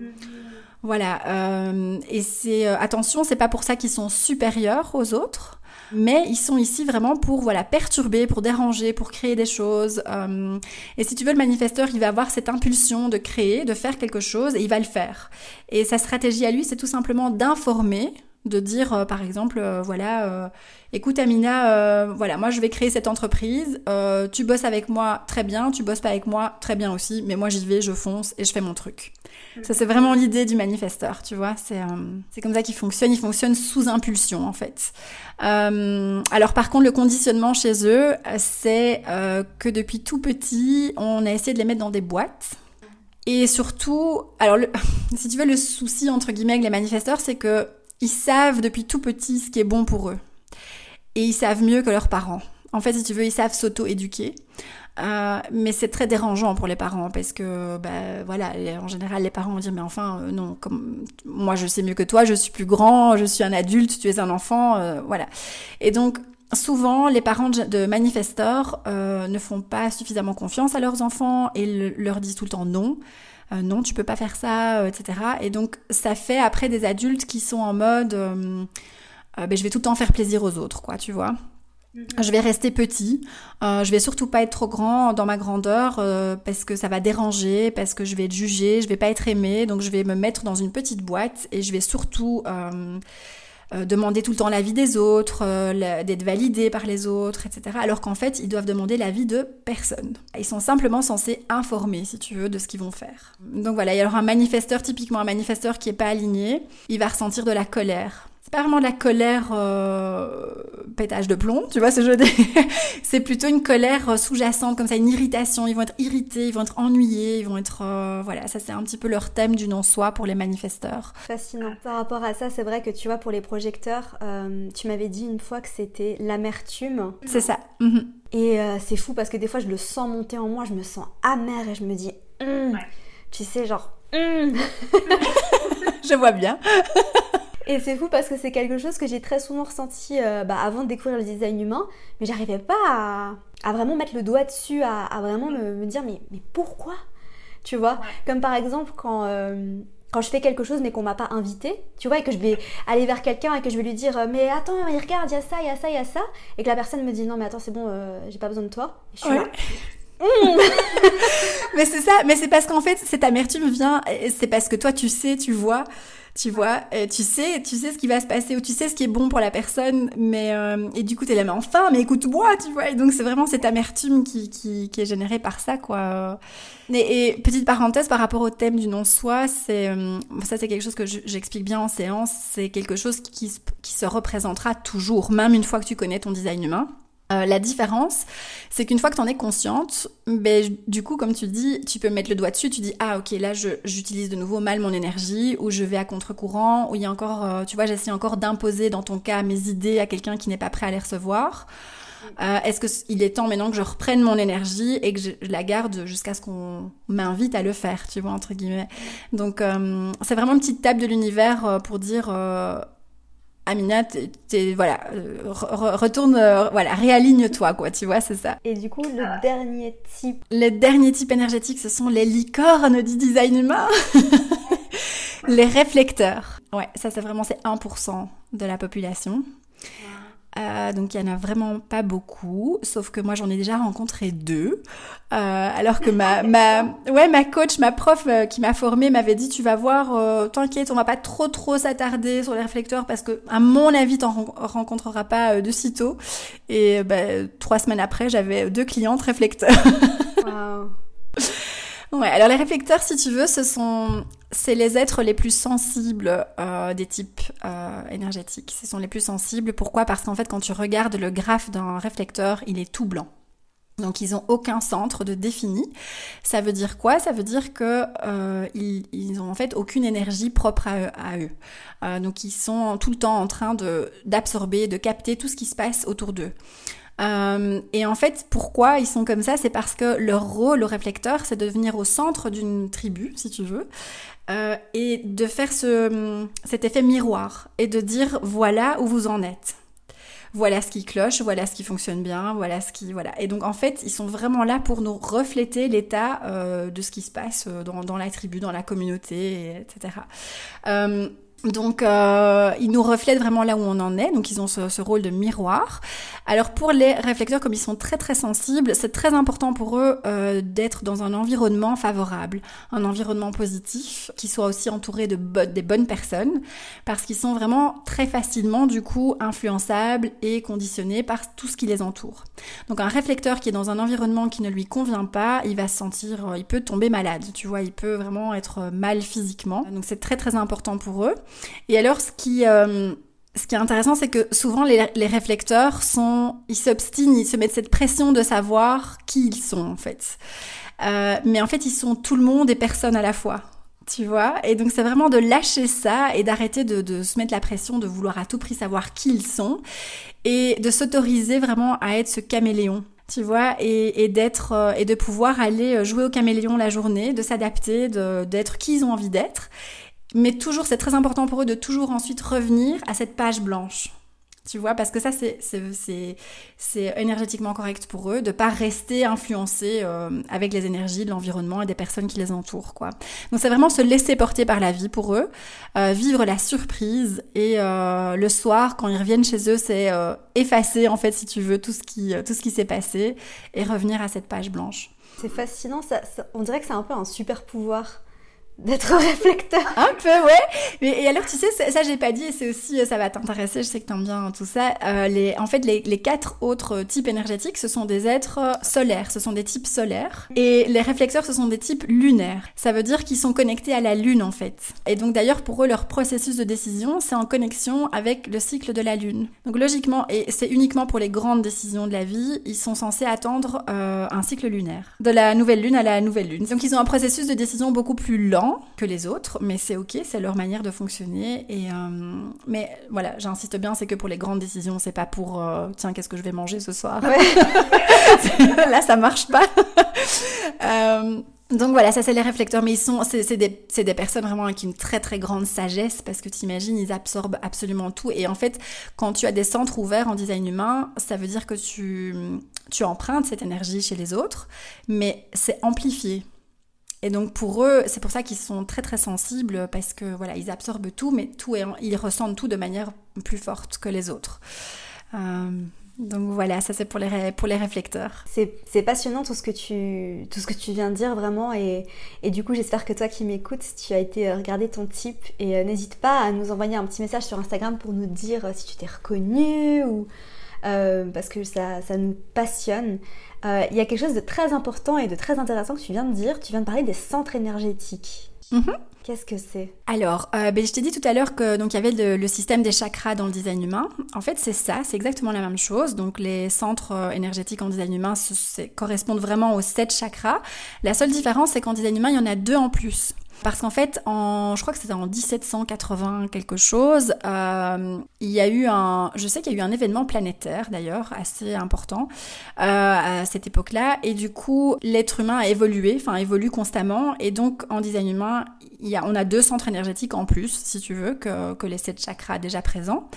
B: voilà euh, et c'est euh, attention c'est pas pour ça qu'ils sont supérieurs aux autres mais ils sont ici vraiment pour voilà perturber, pour déranger, pour créer des choses. Euh, et si tu veux, le manifesteur, il va avoir cette impulsion de créer, de faire quelque chose, et il va le faire. Et sa stratégie à lui, c'est tout simplement d'informer, de dire euh, par exemple, euh, voilà, écoute Amina, voilà, moi je vais créer cette entreprise, tu bosses avec moi très bien, tu bosses pas avec moi très bien aussi, mais moi j'y vais, je fonce et je fais mon truc. Ça, c'est vraiment l'idée du manifesteur, tu vois. C'est euh, comme ça qu'il fonctionne. Il fonctionne sous impulsion, en fait. Euh, alors, par contre, le conditionnement chez eux, c'est euh, que depuis tout petit, on a essayé de les mettre dans des boîtes. Et surtout, alors, le, si tu veux, le souci, entre guillemets, avec les manifesteurs, c'est que ils savent depuis tout petit ce qui est bon pour eux. Et ils savent mieux que leurs parents. En fait, si tu veux, ils savent s'auto-éduquer. Euh, mais c'est très dérangeant pour les parents parce que, bah, voilà, en général, les parents vont dire mais enfin, euh, non, comme moi je sais mieux que toi, je suis plus grand, je suis un adulte, tu es un enfant, euh, voilà. Et donc souvent, les parents de manifesteurs ne font pas suffisamment confiance à leurs enfants et leur disent tout le temps non. non, tu peux pas faire ça, etc. Et donc, ça fait après des adultes qui sont en mode, ben, je vais tout le temps faire plaisir aux autres, quoi, tu vois. Mhm. Je vais rester petit. Euh, je vais surtout pas être trop grand dans ma grandeur euh, parce que ça va déranger, parce que je vais être jugé, je vais pas être aimé. Donc je vais me mettre dans une petite boîte et je vais surtout euh, euh demander tout le temps l'avis des autres, euh, d'être validé par les autres, etc. Alors qu'en fait, ils doivent demander l'avis de personne. Ils sont simplement censés informer, si tu veux, de ce qu'ils vont faire. Donc voilà, il y aura un manifesteur, typiquement un manifesteur qui est pas aligné, il va ressentir de la colère c'est pas vraiment de la colère euh, pétage de plomb, tu vois ce jeu c'est plutôt une colère euh, sous-jacente comme ça, une irritation. Ils vont être irrités, ils vont être ennuyés, ils vont être euh, voilà, ça c'est un petit peu leur thème du non-soi pour les manifesteurs.
A: Fascinant. Par rapport à ça, c'est vrai que tu vois pour les projecteurs, tu m'avais dit une fois que c'était l'amertume.
B: C'est ça. Mhm.
A: Et c'est fou parce que des fois je le sens monter en moi, je me sens amère et je me dis, hum. tu sais genre. Hum.
B: je vois bien.
A: Et c'est fou parce que c'est quelque chose que j'ai très souvent ressenti euh, bah, avant de découvrir le design humain, mais j'arrivais pas à, vraiment mettre le doigt dessus, à, vraiment me, dire mais, mais pourquoi? Tu vois? Comme par exemple quand, euh, quand je fais quelque chose mais qu'on m'a pas invité, tu vois, et que je vais aller vers quelqu'un et que je vais lui dire mais attends, regarde, il y a ça, il y a ça, il y a ça, et que la personne me dit non mais attends, c'est bon, euh, j'ai pas besoin de toi. je suis là.
B: mais c'est ça, mais c'est parce qu'en fait, cette amertume vient, c'est parce que toi, tu sais, tu vois, tu vois, tu sais, tu sais ce qui va se passer ou tu sais ce qui est bon pour la personne, mais euh, et du coup t'es là mais enfin, mais écoute-moi, tu vois, et donc c'est vraiment cette amertume qui, qui, qui est générée par ça, quoi. Et, petite parenthèse par rapport au thème du non-soi, c'est euh, ça c'est quelque chose que j'explique bien en séance, c'est quelque chose qui, qui se représentera toujours, même une fois que tu connais ton design humain. Euh, la différence, c'est qu'une fois que tu en es consciente, ben, du coup, comme tu dis, tu peux mettre le doigt dessus, tu dis, ah ok, là j'utilise de nouveau mal mon énergie, ou je vais à contre-courant, ou il y a encore, euh, tu vois, j'essaie encore d'imposer dans ton cas mes idées à quelqu'un qui n'est pas prêt à les recevoir. Euh, Est-ce qu'il est temps maintenant que je reprenne mon énergie et que je, la garde jusqu'à ce qu'on m'invite à le faire, tu vois, entre guillemets. Donc, euh, c'est vraiment une petite table de l'univers pour dire Amina, voilà, euh, retourne, euh, voilà, réaligne-toi, quoi, tu vois, c'est ça.
A: Et du coup, le dernier type.
B: Le dernier type énergétique, ce sont les licornes du design humain. les réflecteurs. Ouais, ça c'est vraiment, c'est 1% de la population. Euh, donc il y en a vraiment pas beaucoup, sauf que moi j'en ai déjà rencontré deux. Euh, alors que ma ma ouais ma coach, ma prof euh, qui m'a formée m'avait dit tu vas voir, t'inquiète, on va pas trop trop s'attarder sur les réflecteurs parce que à mon avis t'en rencontreras pas de sitôt. Et bah, trois semaines après j'avais deux clientes réflecteurs. wow. Ouais, alors les réflecteurs, si tu veux, ce sont c'est les êtres les plus sensibles euh, des types euh, énergétiques. Ce sont les plus sensibles. Pourquoi? Parce qu'en fait, quand tu regardes le graphe d'un réflecteur, il est tout blanc. Donc ils ont aucun centre de défini. Ça veut dire quoi? Ça veut dire que euh, ils, ils, ont en fait aucune énergie propre à, eux. Euh, donc ils sont tout le temps en train de d'absorber, de capter tout ce qui se passe autour d'eux. Euh, et en fait, pourquoi ils sont comme ça C'est parce que leur rôle au réflecteur, c'est de venir au centre d'une tribu, si tu veux, euh, et de faire ce, cet effet miroir et de dire voilà où vous en êtes. Voilà ce qui cloche, voilà ce qui fonctionne bien, voilà ce qui voilà. Et donc en fait, ils sont vraiment là pour nous refléter l'état euh, de ce qui se passe dans, la tribu, dans la communauté, etc. Euh, donc, euh, ils nous reflètent vraiment là où on en est. Donc, ils ont ce, rôle de miroir. Alors, pour les réflecteurs, comme ils sont très très sensibles, c'est très important pour eux euh, d'être dans un environnement favorable, un environnement positif, qui soit aussi entouré de des bonnes personnes, parce qu'ils sont vraiment très facilement du coup influençables et conditionnés par tout ce qui les entoure. Donc, un réflecteur qui est dans un environnement qui ne lui convient pas, il va se sentir, euh, il peut tomber malade. Tu vois, il peut vraiment être mal physiquement. Donc, c'est très très important pour eux. Et alors, ce qui, euh, ce qui est intéressant, c'est que souvent les, réflecteurs sont, ils s'obstinent, ils se mettent cette pression de savoir qui ils sont en fait. Euh, mais en fait, ils sont tout le monde et personne à la fois. Tu vois Et donc c'est vraiment de lâcher ça et d'arrêter de, se mettre la pression de vouloir à tout prix savoir qui ils sont et de s'autoriser vraiment à être ce caméléon tu vois, et, et d'être euh, et de pouvoir aller jouer au caméléon la journée, de s'adapter, d'être qui ils ont envie d'être, mais toujours, c'est très important pour eux de toujours ensuite revenir à cette page blanche. Tu vois, parce que ça, c'est énergétiquement correct pour eux, de pas rester influencés euh, avec les énergies de l'environnement et des personnes qui les entourent, quoi. Donc c'est vraiment se laisser porter par la vie pour eux, euh, vivre la surprise et euh, le soir, quand ils reviennent chez eux, c'est effacer, en fait, si tu veux, tout ce qui, qui s'est passé et revenir à cette page blanche.
A: C'est fascinant, ça, on dirait que c'est un peu un super pouvoir d'être réflecteur.
B: Un peu, ouais. Mais, et alors, tu sais, ça, ça j'ai pas dit, et c'est aussi, ça va t'intéresser, je sais que t'aimes bien tout ça. Euh, les, en fait, les, les, quatre autres types énergétiques, ce sont des êtres solaires, ce sont des types solaires. Et les réflecteurs, ce sont des types lunaires. Ça veut dire qu'ils sont connectés à la lune, en fait. Et donc, d'ailleurs, pour eux, leur processus de décision, c'est en connexion avec le cycle de la lune. Donc, logiquement, et c'est uniquement pour les grandes décisions de la vie, ils sont censés attendre euh, un cycle lunaire. De la nouvelle lune à la nouvelle lune. Donc, ils ont un processus de décision beaucoup plus lent que les autres, mais c'est ok, c'est leur manière de fonctionner. Et euh, mais voilà, j'insiste bien, c'est que pour les grandes décisions, c'est pas pour euh, tiens qu'est-ce que je vais manger ce soir. Là, ça marche pas. Euh, donc voilà, ça c'est les réflecteurs, mais ils sont, c'est des, des, personnes vraiment avec une très très grande sagesse parce que tu imagines, ils absorbent absolument tout. Et en fait, quand tu as des centres ouverts en design humain, ça veut dire que tu, tu empruntes cette énergie chez les autres, mais c'est amplifié. Et donc pour eux, c'est pour ça qu'ils sont très très sensibles parce que voilà, ils absorbent tout, mais tout est, ils ressentent tout de manière plus forte que les autres. Euh, donc voilà, ça c'est pour les, pour les réflecteurs.
A: C'est passionnant tout ce, que tu, tout ce que tu viens de dire vraiment et, et du coup j'espère que toi qui m'écoutes, tu as été euh, regarder ton type et euh, n'hésite pas à nous envoyer un petit message sur Instagram pour nous dire si tu t'es reconnu ou parce que ça, ça nous passionne. Euh, il y a quelque chose de très important et de très intéressant que tu viens de dire. Tu viens de parler des centres énergétiques. Mhm. Qu'est-ce que c'est?
B: Alors, euh, ben, je t'ai dit tout à l'heure que donc il y avait le, système des chakras dans le design humain. En fait, c'est ça, c'est exactement la même chose. Donc, les centres euh, énergétiques en design humain correspondent vraiment aux sept chakras. La seule différence, c'est qu'en design humain, il y en a deux en plus. Parce qu'en fait, en, je crois que c'était en 1780 quelque chose, euh, il y a eu un, je sais qu'il y a eu un événement planétaire d'ailleurs assez important à cette époque-là, et du coup l'être humain a évolué, enfin évolue constamment, et donc en design humain, il y a, on a deux centres énergétiques en plus, si tu veux, que, que les sept chakras déjà présents.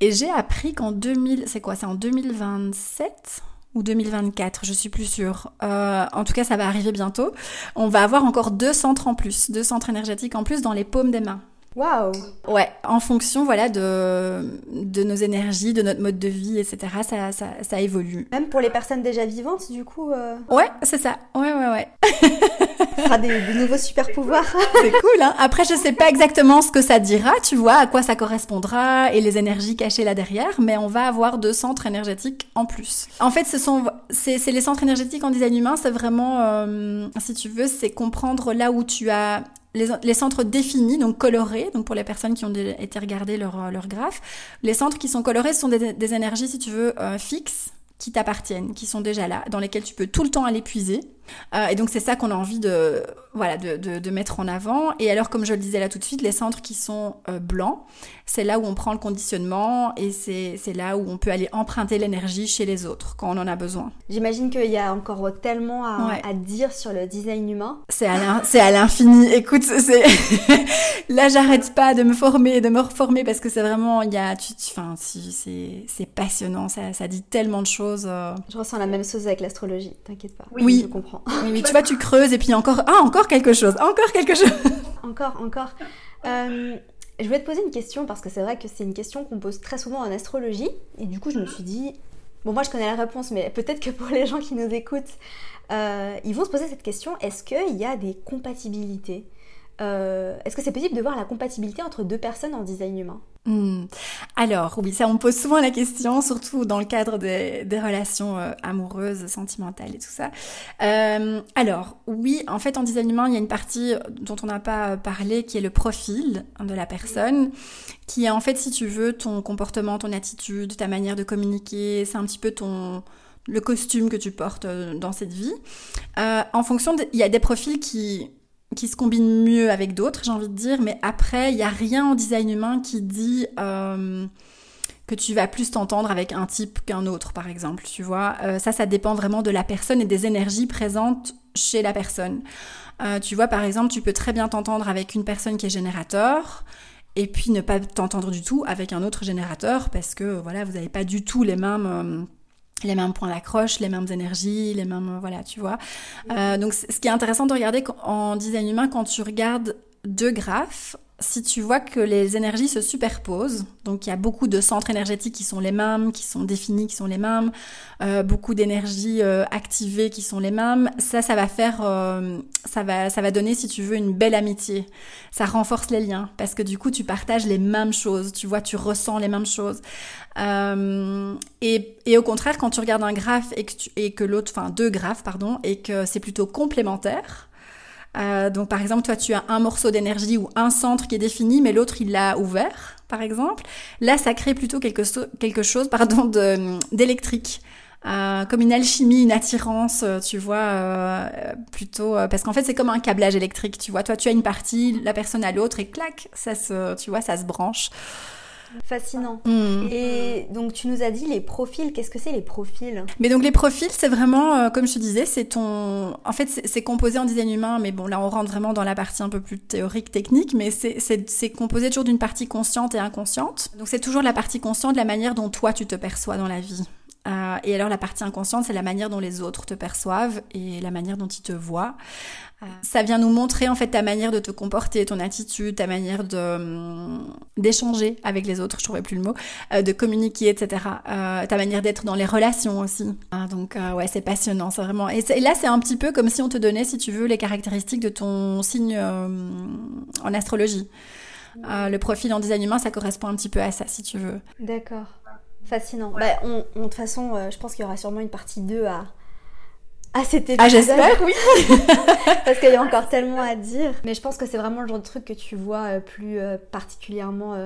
B: Et j'ai appris qu'en 2000, c'est quoi, c'est en 2027 ou 2024, je suis plus sûre. Euh, en tout cas, ça va arriver bientôt. On va avoir encore deux centres en plus, deux centres énergétiques en plus dans les paumes des mains.
A: Waouh
B: Ouais, en fonction voilà de, de nos énergies, de notre mode de vie, etc. Ça, ça, ça évolue.
A: Même pour les personnes déjà vivantes, du coup. Euh...
B: Ouais, c'est ça. Ouais, ouais, ouais.
A: ça des, des, nouveaux super pouvoirs.
B: c'est cool. Hein Après, je sais pas exactement ce que ça dira, tu vois, à quoi ça correspondra et les énergies cachées là derrière, mais on va avoir deux centres énergétiques en plus. En fait, ce sont c'est les centres énergétiques en design humain. C'est vraiment, euh, si tu veux, c'est comprendre là où tu as les, centres définis, donc colorés, donc pour les personnes qui ont été regarder leur, leur graphe, les centres qui sont colorés sont des, des énergies, si tu veux, euh, fixes, qui t'appartiennent, qui sont déjà là, dans lesquelles tu peux tout le temps aller puiser. Euh, et donc c'est ça qu'on a envie de, voilà, de, de, de, mettre en avant. Et alors comme je le disais là tout de suite, les centres qui sont euh, blancs, c'est là où on prend le conditionnement et c'est là où on peut aller emprunter l'énergie chez les autres quand on en a besoin.
A: J'imagine qu'il y a encore tellement à, à, dire sur le design humain.
B: C'est à l'infini. Écoute, là j'arrête pas de me former, de me reformer parce que c'est vraiment, il y a, enfin, c'est passionnant, ça, ça dit tellement de choses. Euh.
A: Je ressens la même chose avec l'astrologie, t'inquiète pas.
B: Oui,
A: je comprends.
B: Oui, tu vois, tu creuses et puis encore, ah, encore quelque chose, encore quelque chose.
A: encore, encore. Euh, je voulais te poser une question parce que c'est vrai que c'est une question qu'on pose très souvent en astrologie. Et du coup, je me suis dit, bon, moi je connais la réponse, mais peut-être que pour les gens qui nous écoutent, euh, ils vont se poser cette question est-ce qu'il y a des compatibilités? Euh, Est-ce que c'est possible de voir la compatibilité entre deux personnes en design humain?
B: Hmm. Alors, oui, ça on pose souvent la question, surtout dans le cadre des, des relations euh, amoureuses, sentimentales et tout ça. Euh, alors, oui, en fait, en design humain, il y a une partie dont on n'a pas parlé qui est le profil de la personne, qui est en fait, si tu veux, ton comportement, ton attitude, ta manière de communiquer, c'est un petit peu ton le costume que tu portes euh, dans cette vie. Euh, en fonction, il y a des profils qui qui se combinent mieux avec d'autres, j'ai envie de dire, mais après, il n'y a rien en design humain qui dit euh, que tu vas plus t'entendre avec un type qu'un autre, par exemple, tu vois. Euh, ça, ça dépend vraiment de la personne et des énergies présentes chez la personne. Euh, tu vois, par exemple, tu peux très bien t'entendre avec une personne qui est générateur, et puis ne pas t'entendre du tout avec un autre générateur, parce que, voilà, vous n'avez pas du tout les mêmes les mêmes points d'accroche, les mêmes énergies, les mêmes voilà, tu vois. Euh, donc ce qui est intéressant de regarder en design humain quand tu regardes deux graphes, si tu vois que les énergies se superposent, donc il y a beaucoup de centres énergétiques qui sont les mêmes, qui sont définis, qui sont les mêmes, euh, beaucoup d'énergies euh, activées qui sont les mêmes, ça, ça va faire, euh, ça va, ça va donner, si tu veux, une belle amitié. Ça renforce les liens parce que du coup, tu partages les mêmes choses, tu vois, tu ressens les mêmes choses. et, au contraire, quand tu regardes un graphe et que, et que l'autre, enfin deux graphes, pardon, et que c'est plutôt complémentaire euh, donc par exemple, toi tu as un morceau d'énergie ou un centre qui est défini, mais l'autre il l'a ouvert, par exemple. Là, ça crée plutôt quelque, chose, pardon, d'électrique. Euh, comme une alchimie, une attirance, euh, tu vois, euh, plutôt parce qu'en fait c'est comme un câblage électrique, tu vois. Toi tu as une partie, la personne a l'autre et clac, ça se, tu vois, ça se branche.
A: Fascinant. Mm. Et donc tu nous as dit les profils. Qu'est-ce que c'est les profils?
B: Mais donc les profils, c'est vraiment, euh, comme je te disais, c'est ton. En fait, c'est composé en design humain, mais bon, là on rentre vraiment dans la partie un peu plus théorique, technique, mais c'est composé toujours d'une partie consciente et inconsciente. Donc c'est toujours la partie consciente, la manière dont toi tu te perçois dans la vie. Euh, et alors la partie inconsciente, c'est la manière dont les autres te perçoivent et la manière dont ils te voient. Euh, ça vient nous montrer en fait ta manière de te comporter, ton attitude, ta manière de hum, d'échanger avec les autres, je trouvais plus le mot, euh, de communiquer, etc. ta manière d'être dans les relations aussi. Donc ouais, c'est passionnant, c'est vraiment. Et, là, c'est un petit peu comme si on te donnait, si tu veux, les caractéristiques de ton signe en astrologie. le profil en design humain, ça correspond un petit peu à ça, si tu veux.
A: D'accord. Fascinant. Bah, on, de toute façon, euh, je pense qu'il y aura sûrement une partie 2 à, à cet épisode.
B: Ah, j'espère, oui.
A: Parce qu'il y a encore tellement à dire. Mais je pense que c'est vraiment le genre de truc que tu vois euh, plus euh, particulièrement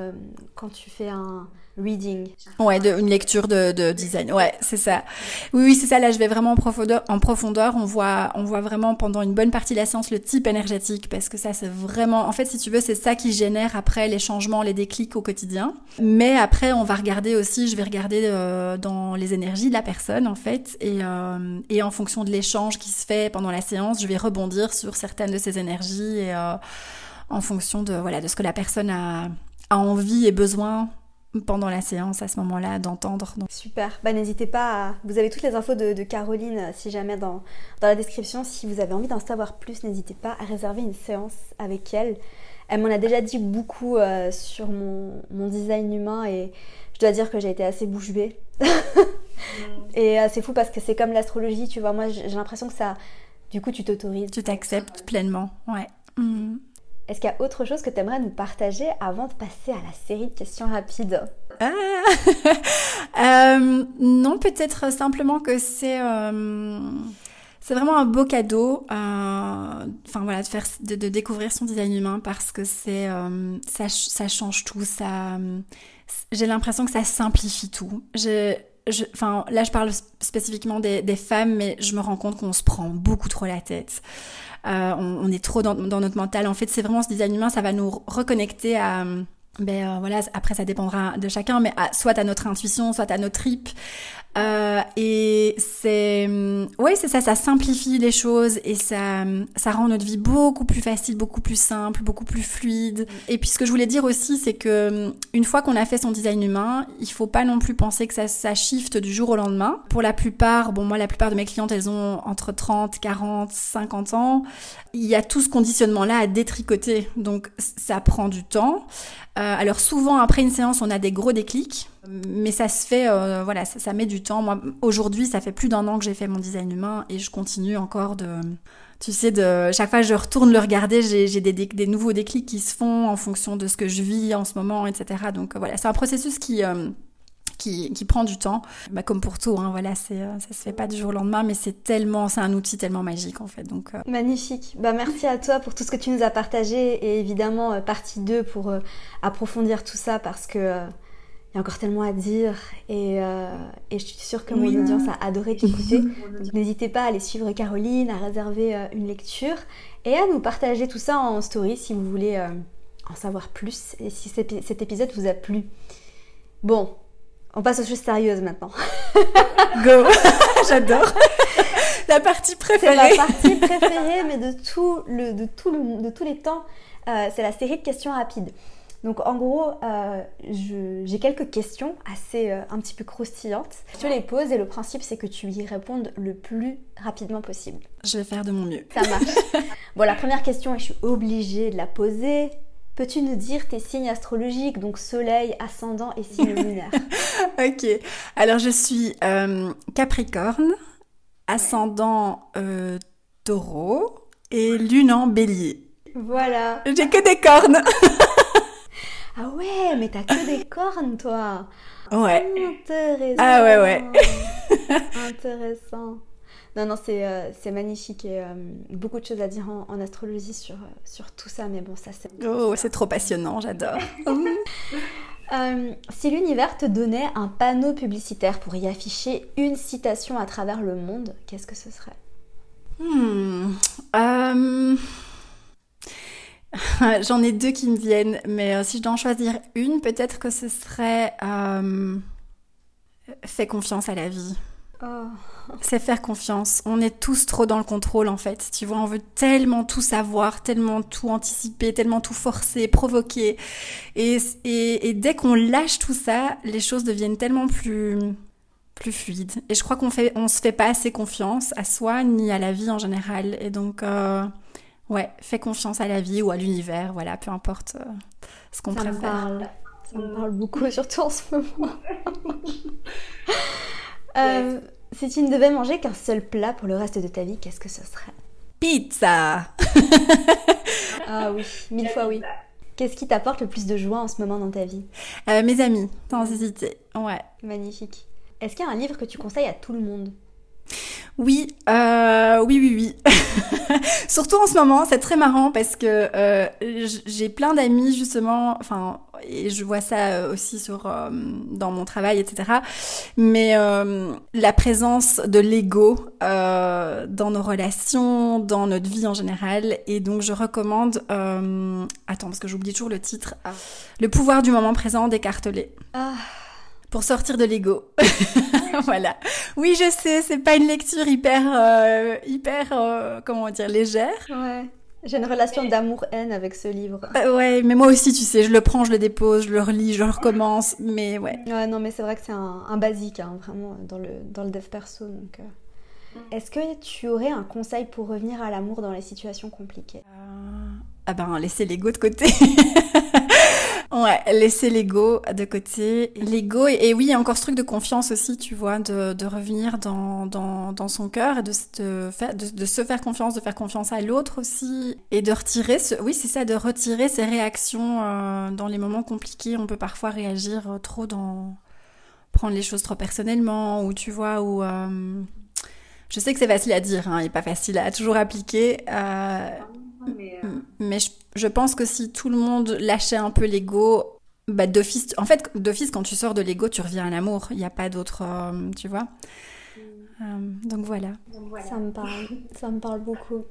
A: quand tu fais un, reading.
B: Ouais, une lecture de, de design. Ouais, c'est ça. Oui, oui, c'est ça. Là, je vais vraiment en profondeur. En profondeur, on voit, on voit vraiment pendant une bonne partie de la séance le type énergétique parce que ça, c'est vraiment, en fait, si tu veux, c'est ça qui génère après les changements, les déclics au quotidien. Mais après, on va regarder aussi, je vais regarder euh, dans les énergies de la personne, en fait, et, euh, et en fonction de l'échange qui se fait pendant la séance, je vais rebondir sur certaines de ces énergies et euh, en fonction de, voilà, de ce que la personne a, a envie et besoin pendant la séance à ce moment-là d'entendre.
A: Super, bah, n'hésitez pas à... Vous avez toutes les infos de, Caroline euh, si jamais dans, dans la description. Si vous avez envie d'en savoir plus, n'hésitez pas à réserver une séance avec elle. Elle m'en a déjà dit beaucoup euh, sur mon, mon, design humain et je dois dire que j'ai été assez bouche bée. et euh, c'est fou parce que c'est comme l'astrologie, tu vois. Moi j'ai l'impression que ça... Du coup tu t'autorises.
B: Tu t'acceptes pleinement, ouais. Mm.
A: Est-ce qu'il y a autre chose que tu aimerais nous partager avant de passer à la série de questions rapides ah
B: euh, Non, peut-être simplement que c'est euh, c'est vraiment un beau cadeau. Euh, voilà, de faire de, découvrir son design humain parce que c'est ça, ça change tout. J'ai l'impression que ça simplifie tout. Enfin, là, je parle spécifiquement des, femmes, mais je me rends compte qu'on se prend beaucoup trop la tête. Euh, on, est trop dans, notre mental. En fait, c'est vraiment ce design humain, ça va nous reconnecter à ben euh, voilà, après ça dépendra de chacun, mais soit à notre intuition, soit à nos tripes, euh, et c'est, hum, ouais, c'est ça, ça simplifie les choses et ça, hum, ça rend notre vie beaucoup plus facile, beaucoup plus simple, beaucoup plus fluide. Et puis ce que je voulais dire aussi, c'est que hum, une fois qu'on a fait son design humain, il faut pas non plus penser que ça, ça shift du jour au lendemain. Pour la plupart, bon moi la plupart de mes clientes, elles ont entre 30, 40, 50 ans. Il y a tout ce conditionnement là à détricoter, donc ça prend du temps. Euh, alors souvent après une séance, on a des gros déclics, mais ça se fait, euh, voilà, ça, met du temps. Moi, aujourd'hui, ça fait plus d'un an que j'ai fait mon design humain et je continue encore de, tu sais, de chaque fois que je retourne le regarder, j'ai des, nouveaux déclics qui se font en fonction de ce que je vis en ce moment, etc. Donc voilà, c'est un processus qui qui, qui, prend du temps. Bah, comme pour tout, hein, voilà, ça se fait pas du jour au lendemain, mais c'est tellement, c'est un outil tellement magique en fait. Donc,
A: euh. Magnifique. Bah, merci à toi pour tout ce que tu nous as partagé et évidemment euh, partie 2 pour euh, approfondir tout ça parce que il y a encore tellement à dire et, et je suis sûre que mon audience a adoré t'écouter. n'hésitez pas à aller suivre Caroline, à réserver une lecture et à nous partager tout ça en story si vous voulez en savoir plus et si cet épisode vous a plu. Bon, on passe aux choses sérieuses maintenant.
B: Go J'adore La partie préférée
A: C'est la partie préférée, mais de, tout le, de, tout le, de tous les temps. Euh, c'est la série de questions rapides. Donc en gros, euh, j'ai quelques questions assez euh, un petit peu croustillantes. Je te les pose et le principe c'est que tu y répondes le plus rapidement possible.
B: Je vais faire de mon mieux.
A: Ça marche. bon, la première question, et je suis obligée de la poser. peux-tu nous dire tes signes astrologiques, donc soleil, ascendant et signe lunaire?
B: Ok, alors je suis euh, Capricorne, ascendant euh, taureau et lune en bélier.
A: Voilà.
B: J'ai que des cornes.
A: ah ouais, mais t'as que des cornes toi.
B: Ouais.
A: Intéressant.
B: Ah ouais, ouais.
A: Intéressant. Non, non, c'est euh, c'est magnifique et euh, beaucoup de choses à dire en, astrologie sur, euh, sur tout ça, mais bon, ça c'est...
B: Oh, c'est trop passionnant, j'adore.
A: si l'univers te donnait un panneau publicitaire pour y afficher une citation à travers le monde, qu'est-ce que ce serait?
B: Hmm, J'en ai deux qui me viennent, mais si je dois en choisir une, peut-être que ce serait Fais confiance à la vie. Oh. C'est faire confiance. On est tous trop dans le contrôle en fait. Tu vois, on veut tellement tout savoir, tellement tout anticiper, tellement tout forcer, provoquer. Et, et, dès qu'on lâche tout ça, les choses deviennent tellement plus plus fluides. Et je crois qu'on fait, on se fait pas assez confiance à soi ni à la vie en général. Et donc, euh, ouais, fais confiance à la vie ou à l'univers. Voilà, peu importe euh, ce qu'on préfère.
A: parle. Ça me parle beaucoup, surtout en ce moment. Euh, si tu ne devais manger qu'un seul plat pour le reste de ta vie, qu'est-ce que ce serait?
B: Pizza
A: Ah oui, mille fois oui. Qu'est-ce qui t'apporte le plus de joie en ce moment dans ta vie?
B: Euh, Mes amis, sans hésiter. Ouais.
A: Magnifique. Est-ce qu'il y a un livre que tu conseilles à tout le monde?
B: Oui, euh, oui, oui, oui. Surtout en ce moment, c'est très marrant parce que euh, j'ai plein d'amis justement, enfin, et je vois ça euh, aussi sur euh, dans mon travail, etc. Mais euh, la présence de l'ego euh, dans nos relations, dans notre vie en général, et donc je recommande. attends, parce que j'oublie toujours le titre. Le pouvoir du moment présent d'Eckhart Ah pour sortir de l'ego. voilà. Oui, je sais, c'est pas une lecture hyper, euh, hyper, euh, comment dire, légère.
A: Ouais. J'ai une relation d'amour-haine avec ce livre.
B: Euh, ouais, mais moi aussi, tu sais, je le prends, je le dépose, je le relis, je le recommence, mais ouais.
A: Ouais, non, mais c'est vrai que c'est un, un, basique, hein, vraiment, dans le, dans le dev perso. Donc, Est-ce que tu aurais un conseil pour revenir à l'amour dans les situations compliquées?
B: Ah ben, laisser l'ego de côté. Ouais, laisser l'ego de côté. L'ego, et, oui, encore ce truc de confiance aussi, tu vois, de, de revenir dans, dans, dans son cœur et de, faire, de, se faire confiance, de faire confiance à l'autre aussi. Et de retirer, ce, oui, c'est ça, de retirer ses réactions euh, dans les moments compliqués. On peut parfois réagir euh, trop dans. prendre les choses trop personnellement, ou tu vois, ou. Euh, je sais que c'est facile à dire, hein, et pas facile à toujours appliquer. Euh, mais, je, pense que si tout le monde lâchait un peu l'ego, bah d'office, en fait, d'office, quand tu sors de l'ego, tu reviens à l'amour. Il n'y a pas d'autre, euh, tu vois. Mm. Euh, donc voilà.
A: Ça me parle, ça me parle beaucoup.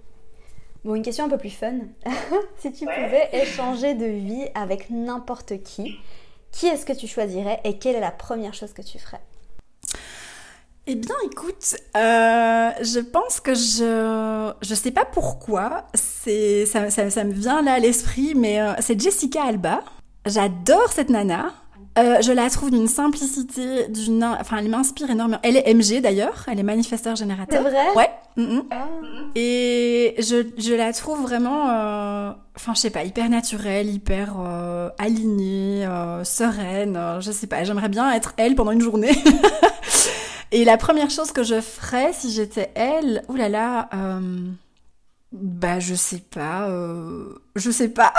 A: Bon, une question un peu plus fun. si tu pouvais échanger de vie avec n'importe qui, qui est-ce que tu choisirais et quelle est la première chose que tu ferais?
B: Eh bien, écoute, euh, je pense que je je sais pas pourquoi, c'est ça, ça, ça, me vient là à l'esprit, mais euh, c'est Jessica Alba. J'adore cette nana. Euh, je la trouve d'une simplicité, d'une, enfin, elle m'inspire énormément. Elle est MG d'ailleurs, elle est manifesteur générateur.
A: C'est vrai?
B: Ouais. Mm, mm. Ah. Et je, je la trouve vraiment, euh, enfin, je sais pas, hyper naturelle, hyper euh, alignée, sereine. je sais pas, j'aimerais bien être elle pendant une journée. Et la première chose que je ferais si j'étais elle, oulala, euh, bah je sais pas, euh, je sais pas.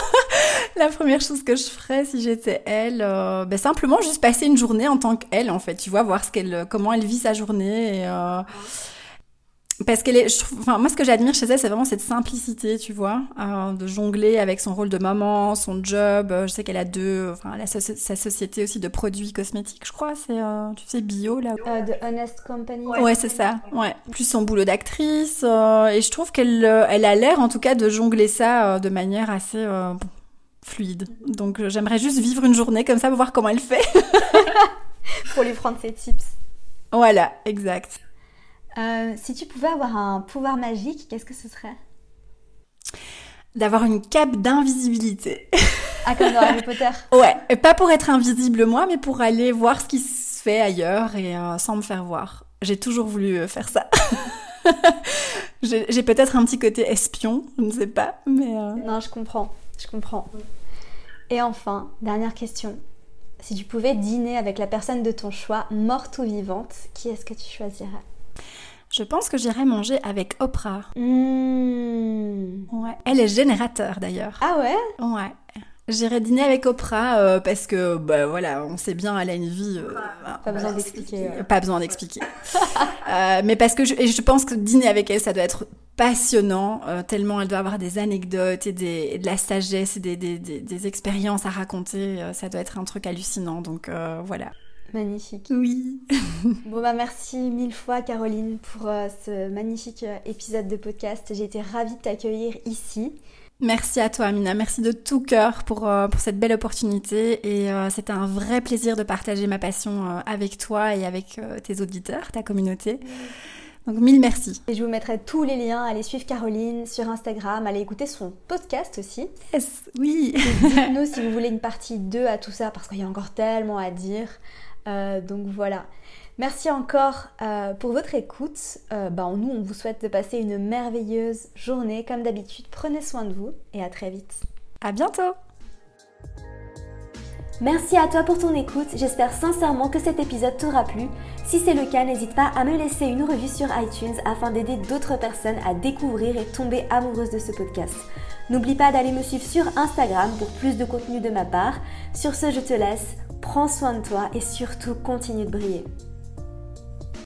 B: la première chose que je ferais si j'étais elle, euh, bah, simplement juste passer une journée en tant qu'elle en fait, tu vois, voir ce qu'elle, comment elle vit sa journée. Et, euh, parce je trouve, enfin, moi, ce que j'admire chez elle, c'est vraiment cette simplicité, tu vois, euh, de jongler avec son rôle de maman, son job. Euh, je sais qu'elle a deux, enfin, elle a sa, société aussi de produits cosmétiques, je crois, c'est, euh, tu sais, bio, là.
A: Euh, de Honest Company.
B: Ouais, c'est ça, ouais. Plus son boulot d'actrice, et je trouve qu'elle, elle a l'air, en tout cas, de jongler ça de manière assez fluide. Donc, j'aimerais juste vivre une journée comme ça pour voir comment elle fait.
A: pour lui prendre ses tips.
B: Voilà, exact.
A: Euh, si tu pouvais avoir un pouvoir magique, qu'est-ce que ce serait?
B: D'avoir une cape d'invisibilité.
A: Ah, comme dans Harry Potter
B: Ouais, et pas pour être invisible moi, mais pour aller voir ce qui se fait ailleurs et euh, sans me faire voir. J'ai toujours voulu euh, faire ça. J'ai peut-être un petit côté espion, je ne sais pas, mais...
A: Non, je comprends. Je comprends. Et enfin, dernière question. Si tu pouvais dîner avec la personne de ton choix, morte ou vivante, qui est-ce que tu choisirais?
B: Je pense que j'irais manger avec Oprah.
A: Mmh.
B: Ouais. Elle est générateur d'ailleurs.
A: Ah ouais?
B: Ouais. J'irai dîner avec Oprah euh, parce que, bah voilà, on sait bien, elle a une vie. euh,
A: Pas besoin d'expliquer, ouais.
B: Pas besoin d'expliquer. Euh, mais parce que je, et je pense que dîner avec elle, ça doit être passionnant, euh, tellement elle doit avoir des anecdotes et, des, et de la sagesse et des, des, des, des expériences à raconter. ça doit être un truc hallucinant. Donc voilà.
A: Magnifique.
B: Oui.
A: Bon bah merci mille fois Caroline pour euh, ce magnifique euh, épisode de podcast. J'ai été ravie de t'accueillir ici.
B: Merci à toi, Amina. Merci de tout cœur pour, euh, pour cette belle opportunité. Et euh, c'était un vrai plaisir de partager ma passion avec toi et avec tes auditeurs, ta communauté. Donc, mille merci.
A: Et je vous mettrai tous les liens. Allez suivre Caroline sur Instagram, allez écouter son podcast aussi.
B: Yes, oui.
A: Dites-nous si vous voulez une partie 2 à tout ça parce qu'il y a encore tellement à dire. Euh, donc voilà. Merci encore euh, pour votre écoute. Euh, bah, nous, on vous souhaite de passer une merveilleuse journée. Comme d'habitude, prenez soin de vous et à très vite.
B: À bientôt.
A: Merci à toi pour ton écoute. J'espère sincèrement que cet épisode t'aura plu. Si c'est le cas, n'hésite pas à me laisser une revue sur iTunes afin d'aider d'autres personnes à découvrir et tomber amoureuses de ce podcast. N'oublie pas d'aller me suivre sur Instagram pour plus de contenu de ma part. Sur ce, je te laisse. Prends soin de toi et surtout continue de briller.